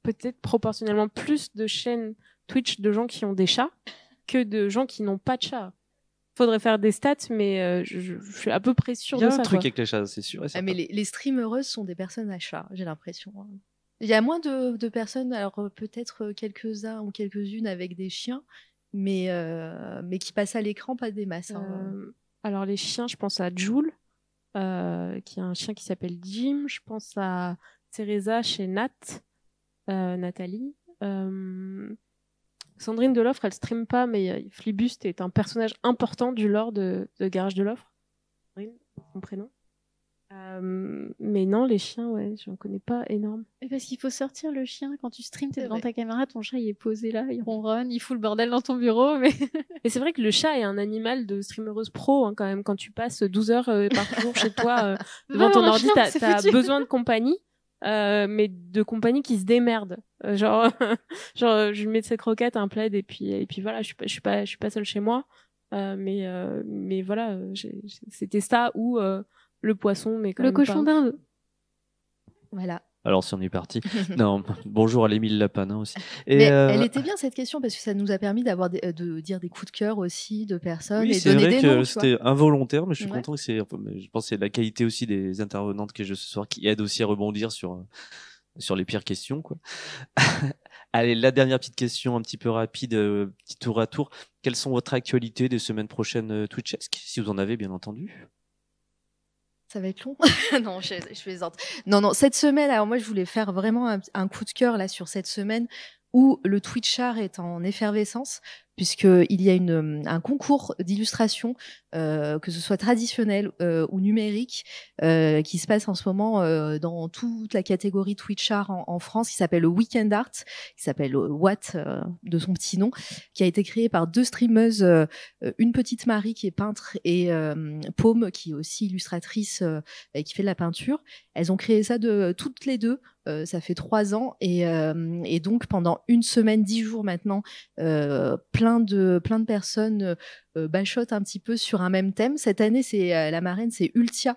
peut-être proportionnellement plus de chaînes Twitch de gens qui ont des chats que de gens qui n'ont pas de chats faudrait faire des stats, mais euh, je, suis à peu près sûre de ça. Il y a un truc avec les chats, c'est sûr. Ah, mais les, les streamereuses sont des personnes à chat, j'ai l'impression. Hein. Il y a moins de, de personnes, alors euh, peut-être quelques-uns ou quelques-unes avec des chiens, mais, euh, mais qui passent à l'écran, pas des masses. Hein. alors les chiens, je pense à Jules, qui a un chien qui s'appelle Jim. Je pense à Teresa chez Nat, Nathalie. Sandrine Deloffre, elle stream pas, mais euh, Flibust est un personnage important du lore de, Garage de l'Offre. son prénom? Euh, mais non, les chiens, ouais, j'en connais pas énorme. Et parce qu'il faut sortir le chien quand tu streams, t'es devant ta caméra, ton chat il est posé là, il ronronne, il fout le bordel dans ton bureau. Mais <laughs> et c'est vrai que le chat est un animal de streameuse pro hein, quand même. Quand tu passes 12 heures euh, par jour chez toi <laughs> devant ton ordi, t'as as besoin de compagnie. Euh, mais de compagnie qui se démerdent. Euh, genre, <laughs> genre, je mets de ses croquettes, un plaid, et puis, et puis voilà, je suis pas, je suis pas, je suis pas seule chez moi. Euh, mais, mais voilà, c'était ça ou le poisson, mais quand le cochon d'Inde. Voilà. Alors si on est parti. <laughs> non, bonjour à l'Émile Lapin aussi. Et Mais euh, elle était bien cette question parce que ça nous a permis d'avoir euh, de dire des coups de cœur aussi de personnes oui, et donner vrai que C'était involontaire, mais je suis content que c'est. Je pense que c'est la qualité aussi des intervenantes que je ce soir qui aide aussi à rebondir sur euh, sur les pires questions quoi. <laughs> Allez, la dernière petite question un petit peu rapide, petit tour à tour. Quelles sont votre actualités des semaines prochaines Twitchesque, si vous en avez bien entendu? Ça va être long? <laughs> non, je, je plaisante. Non, non, cette semaine, alors moi, je voulais faire vraiment un, un coup de cœur là sur cette semaine où le Twitchar est en effervescence puisqu'il y a euh, un concours d'illustration, euh, que ce soit traditionnel euh, ou numérique, qui se passe en ce moment dans toute la catégorie Twitch Art en, en France, qui s'appelle le Weekend Art, qui s'appelle Watt de son petit nom, qui a été créé par deux streameuses, une petite Marie qui est peintre et Paume qui est aussi illustratrice et qui fait de la peinture. Elles ont créé ça de toutes les deux euh, ça fait trois ans et, euh, et, donc pendant une semaine, dix jours maintenant, euh, plein de plein de personnes bachotent un petit peu sur un même thème. Cette année, c'est la marraine, c'est Ultia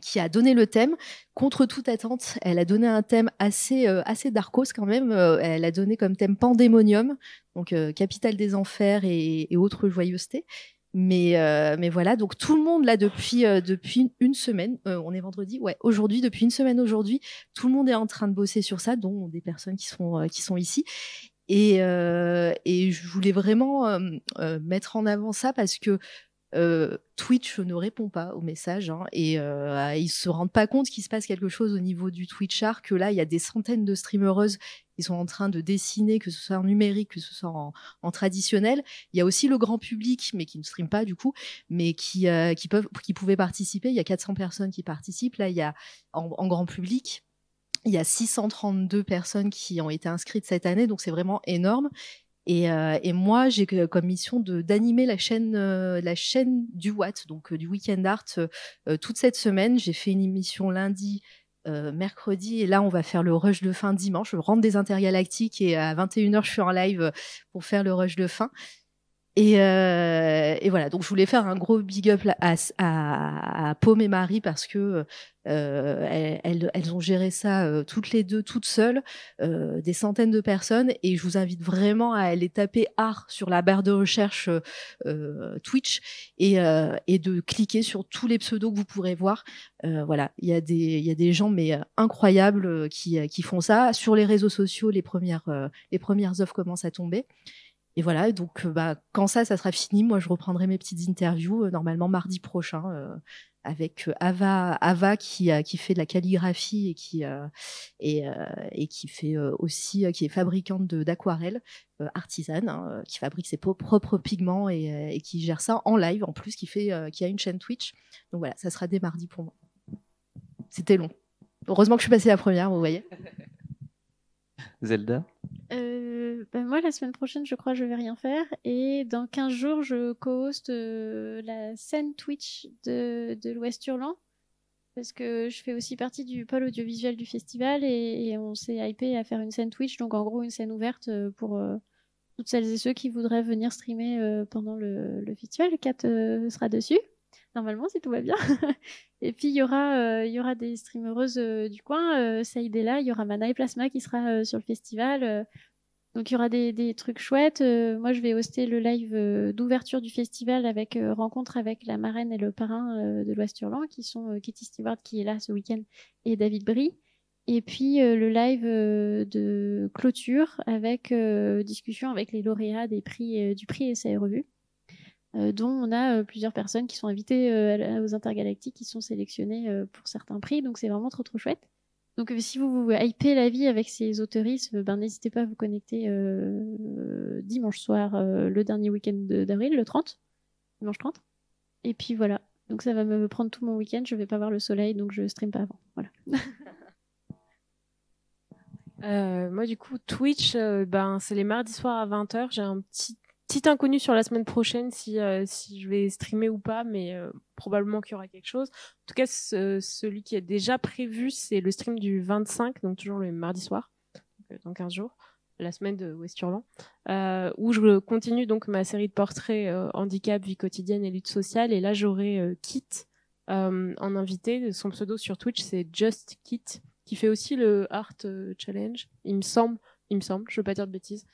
qui a donné le thème contre toute attente. Elle a donné un thème assez assez darkos quand même. elle a donné comme thème Pandémonium, donc capitale des enfers et autres joyeusetés. Mais, euh, mais voilà, donc tout le monde là depuis euh, depuis une semaine, euh, on est vendredi, ouais, aujourd'hui depuis une semaine aujourd'hui, tout le monde est en train de bosser sur ça, dont des personnes qui sont qui sont ici. Et, et je voulais vraiment mettre en avant ça parce que Twitch ne répond pas aux messages hein, et ils se rendent pas compte qu'il se passe quelque chose au niveau du Twitch art que là il y a des centaines de streamereuses ils sont en train de dessiner, que ce soit en numérique, que ce soit en, traditionnel. Il y a aussi le grand public, mais qui ne stream pas du coup, mais qui, euh, peuvent, qui pouvaient participer. Il y a 400 personnes qui participent. Là, il y a en, grand public, il y a 632 personnes qui ont été inscrites cette année, donc c'est vraiment énorme. Et, euh, moi, j'ai comme mission d'animer la chaîne, euh, la chaîne du Watt, donc du Weekend Art, toute cette semaine. J'ai fait une émission lundi, euh, mercredi et là on va faire le rush de fin dimanche. Je rentre des intergalactiques et à 21h je suis en live euh, pour faire le rush de fin. Et, euh, et, voilà, donc je voulais faire un gros big up à, à, à Paume et Marie parce que euh, elles, elles, ont géré ça euh, toutes les deux, toutes seules, euh, des centaines de personnes. Et je vous invite vraiment à aller taper art sur la barre de recherche Twitch et, et, de cliquer sur tous les pseudos que vous pourrez voir. voilà, il y, a des, y a des gens mais incroyables qui, qui font ça. Sur les réseaux sociaux, les premières, les premières offres commencent à tomber. Et voilà, donc bah, quand ça, ça sera fini, moi je reprendrai mes petites interviews normalement mardi prochain avec euh, Ava, Ava qui, fait de la calligraphie et qui, euh, et, euh, qui fait aussi, qui est fabricante d'aquarelles, artisane, hein, qui fabrique ses propres pigments et, et, qui gère ça en live en plus, qui, fait, qui a une chaîne Twitch. Donc voilà, ça sera dès mardi pour moi. C'était long. Heureusement que je suis passée la première, vous voyez. Zelda? Euh, ben moi, la semaine prochaine, je crois, je vais rien faire. Et dans 15 jours, je co-host euh, la scène Twitch de, de l'Ouest Hurlant. Parce que je fais aussi partie du pôle audiovisuel du festival et, on s'est hypé à faire une scène Twitch. Donc, en gros, une scène ouverte euh, pour toutes celles et ceux qui voudraient venir streamer pendant le, le festival. Kat sera dessus normalement si tout va bien. <laughs> et puis il y aura euh, il y aura des streamereuses euh, du coin, euh, Saïd est là, il y aura Mana et Plasma qui sera sur le festival. donc il y aura des, des trucs chouettes. moi je vais hoster le live d'ouverture du festival avec rencontre avec la marraine et le parrain de l'Ouest Hurlant qui sont Katie Stewart qui est là ce week-end et David Brie. Et puis le live de clôture avec discussion avec les lauréats des prix du prix Essai Revue. Euh, dont on a euh, plusieurs personnes qui sont invitées euh, aux intergalactiques, qui sont sélectionnées pour certains prix. Donc c'est vraiment trop trop chouette. Donc si vous hypez la vie avec ces autorismes, ben n'hésitez pas à vous connecter dimanche soir, le dernier week-end d'avril, le 30, dimanche 30. Et puis voilà. Donc ça va me prendre tout mon week-end. Je vais pas voir le soleil, donc je stream pas avant. Voilà. <laughs> moi, du coup, Twitch, ben, c'est les mardis soirs à 20h. J'ai un petit petit inconnu sur la semaine prochaine si, euh, si je vais streamer ou pas, mais euh, probablement qu'il y aura quelque chose. En tout cas, celui qui est déjà prévu, c'est le stream du 25, donc toujours le mardi soir, euh, dans 15 jours, la semaine de West Hurlant, où je continue donc ma série de portraits handicap, vie quotidienne et lutte sociale. Et là, j'aurai Kit en invité. Son pseudo sur Twitch, c'est Just Kit, qui fait aussi le Art Challenge, il me semble il me semble, je veux pas dire de bêtises.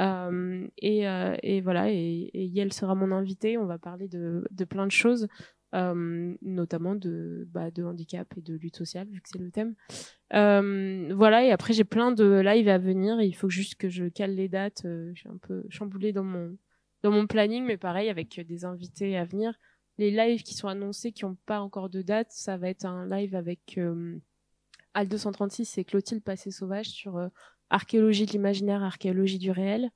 Euh, et, euh, et, voilà, et, et, Yel sera mon invité. On va parler de, de plein de choses, euh, notamment de, bah, de handicap et de lutte sociale, vu que c'est le thème. Voilà, et après j'ai plein de lives à venir. Il faut juste que je cale les dates. je suis un peu chamboulée dans mon dans mon planning, mais pareil avec des invités à venir. Les lives qui sont annoncés, qui n'ont pas encore de date, ça va être un live avec Al 236 et Clotilde Passé Sauvage sur archéologie de l'imaginaire, archéologie du réel,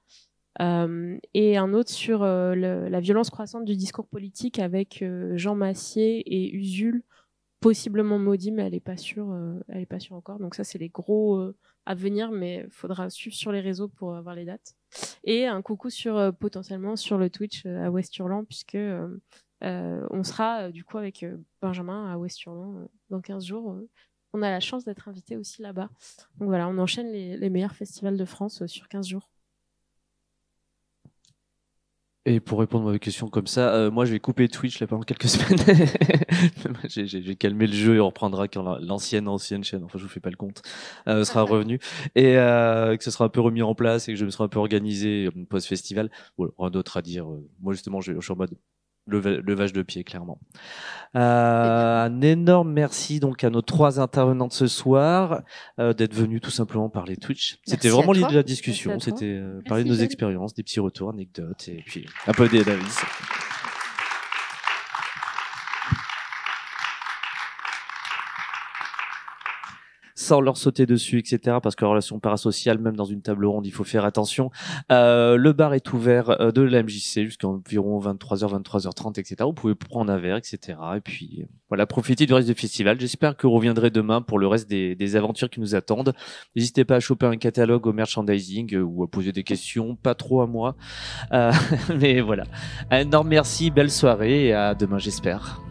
euh, et un autre sur euh, la violence croissante du discours politique avec euh, Jean Massier et Usul, possiblement maudit, mais elle est pas sûre, elle est pas sûre encore. Donc ça, c'est les gros à venir, mais faudra suivre sur les réseaux pour avoir les dates. Et un coucou sur potentiellement sur le Twitch à West Hurlant, puisque on sera du coup avec Benjamin à West Hurlant dans 15 jours on a la chance d'être invité aussi là-bas. Donc voilà, on enchaîne les, meilleurs festivals de France euh, sur 15 jours. Et pour répondre à vos questions comme ça, euh, moi je vais couper Twitch là pendant quelques <laughs> semaines. j'ai calmé le jeu et on reprendra quand l'ancienne ancienne chaîne, enfin je vous fais pas le compte, euh, sera <laughs> revenue et que ce sera un peu remis en place et que je me serai un peu organisé post festival. Voilà, rien d'autre à dire. Moi justement, je, je suis en mode levage de pied, clairement. Euh, un énorme merci donc à nos trois intervenants de ce soir euh, d'être venus tout simplement parler Twitch. C'était vraiment l'idée de la discussion, c'était euh, parler de nos expériences, des petits retours, anecdotes et puis un peu des Davis. Sans leur sauter dessus, etc. Parce que la relation parasociale, même dans une table ronde, il faut faire attention. Euh, le bar est ouvert euh, de la MJC jusqu'à environ 23h, 23h30, etc. Vous pouvez prendre un verre, etc. Et puis voilà, profitez du reste du festival. J'espère que vous reviendrez demain pour le reste des, des aventures qui nous attendent. N'hésitez pas à choper un catalogue au merchandising euh, ou à poser des questions, pas trop à moi. <laughs> Mais voilà. Un énorme merci, belle soirée et à demain j'espère.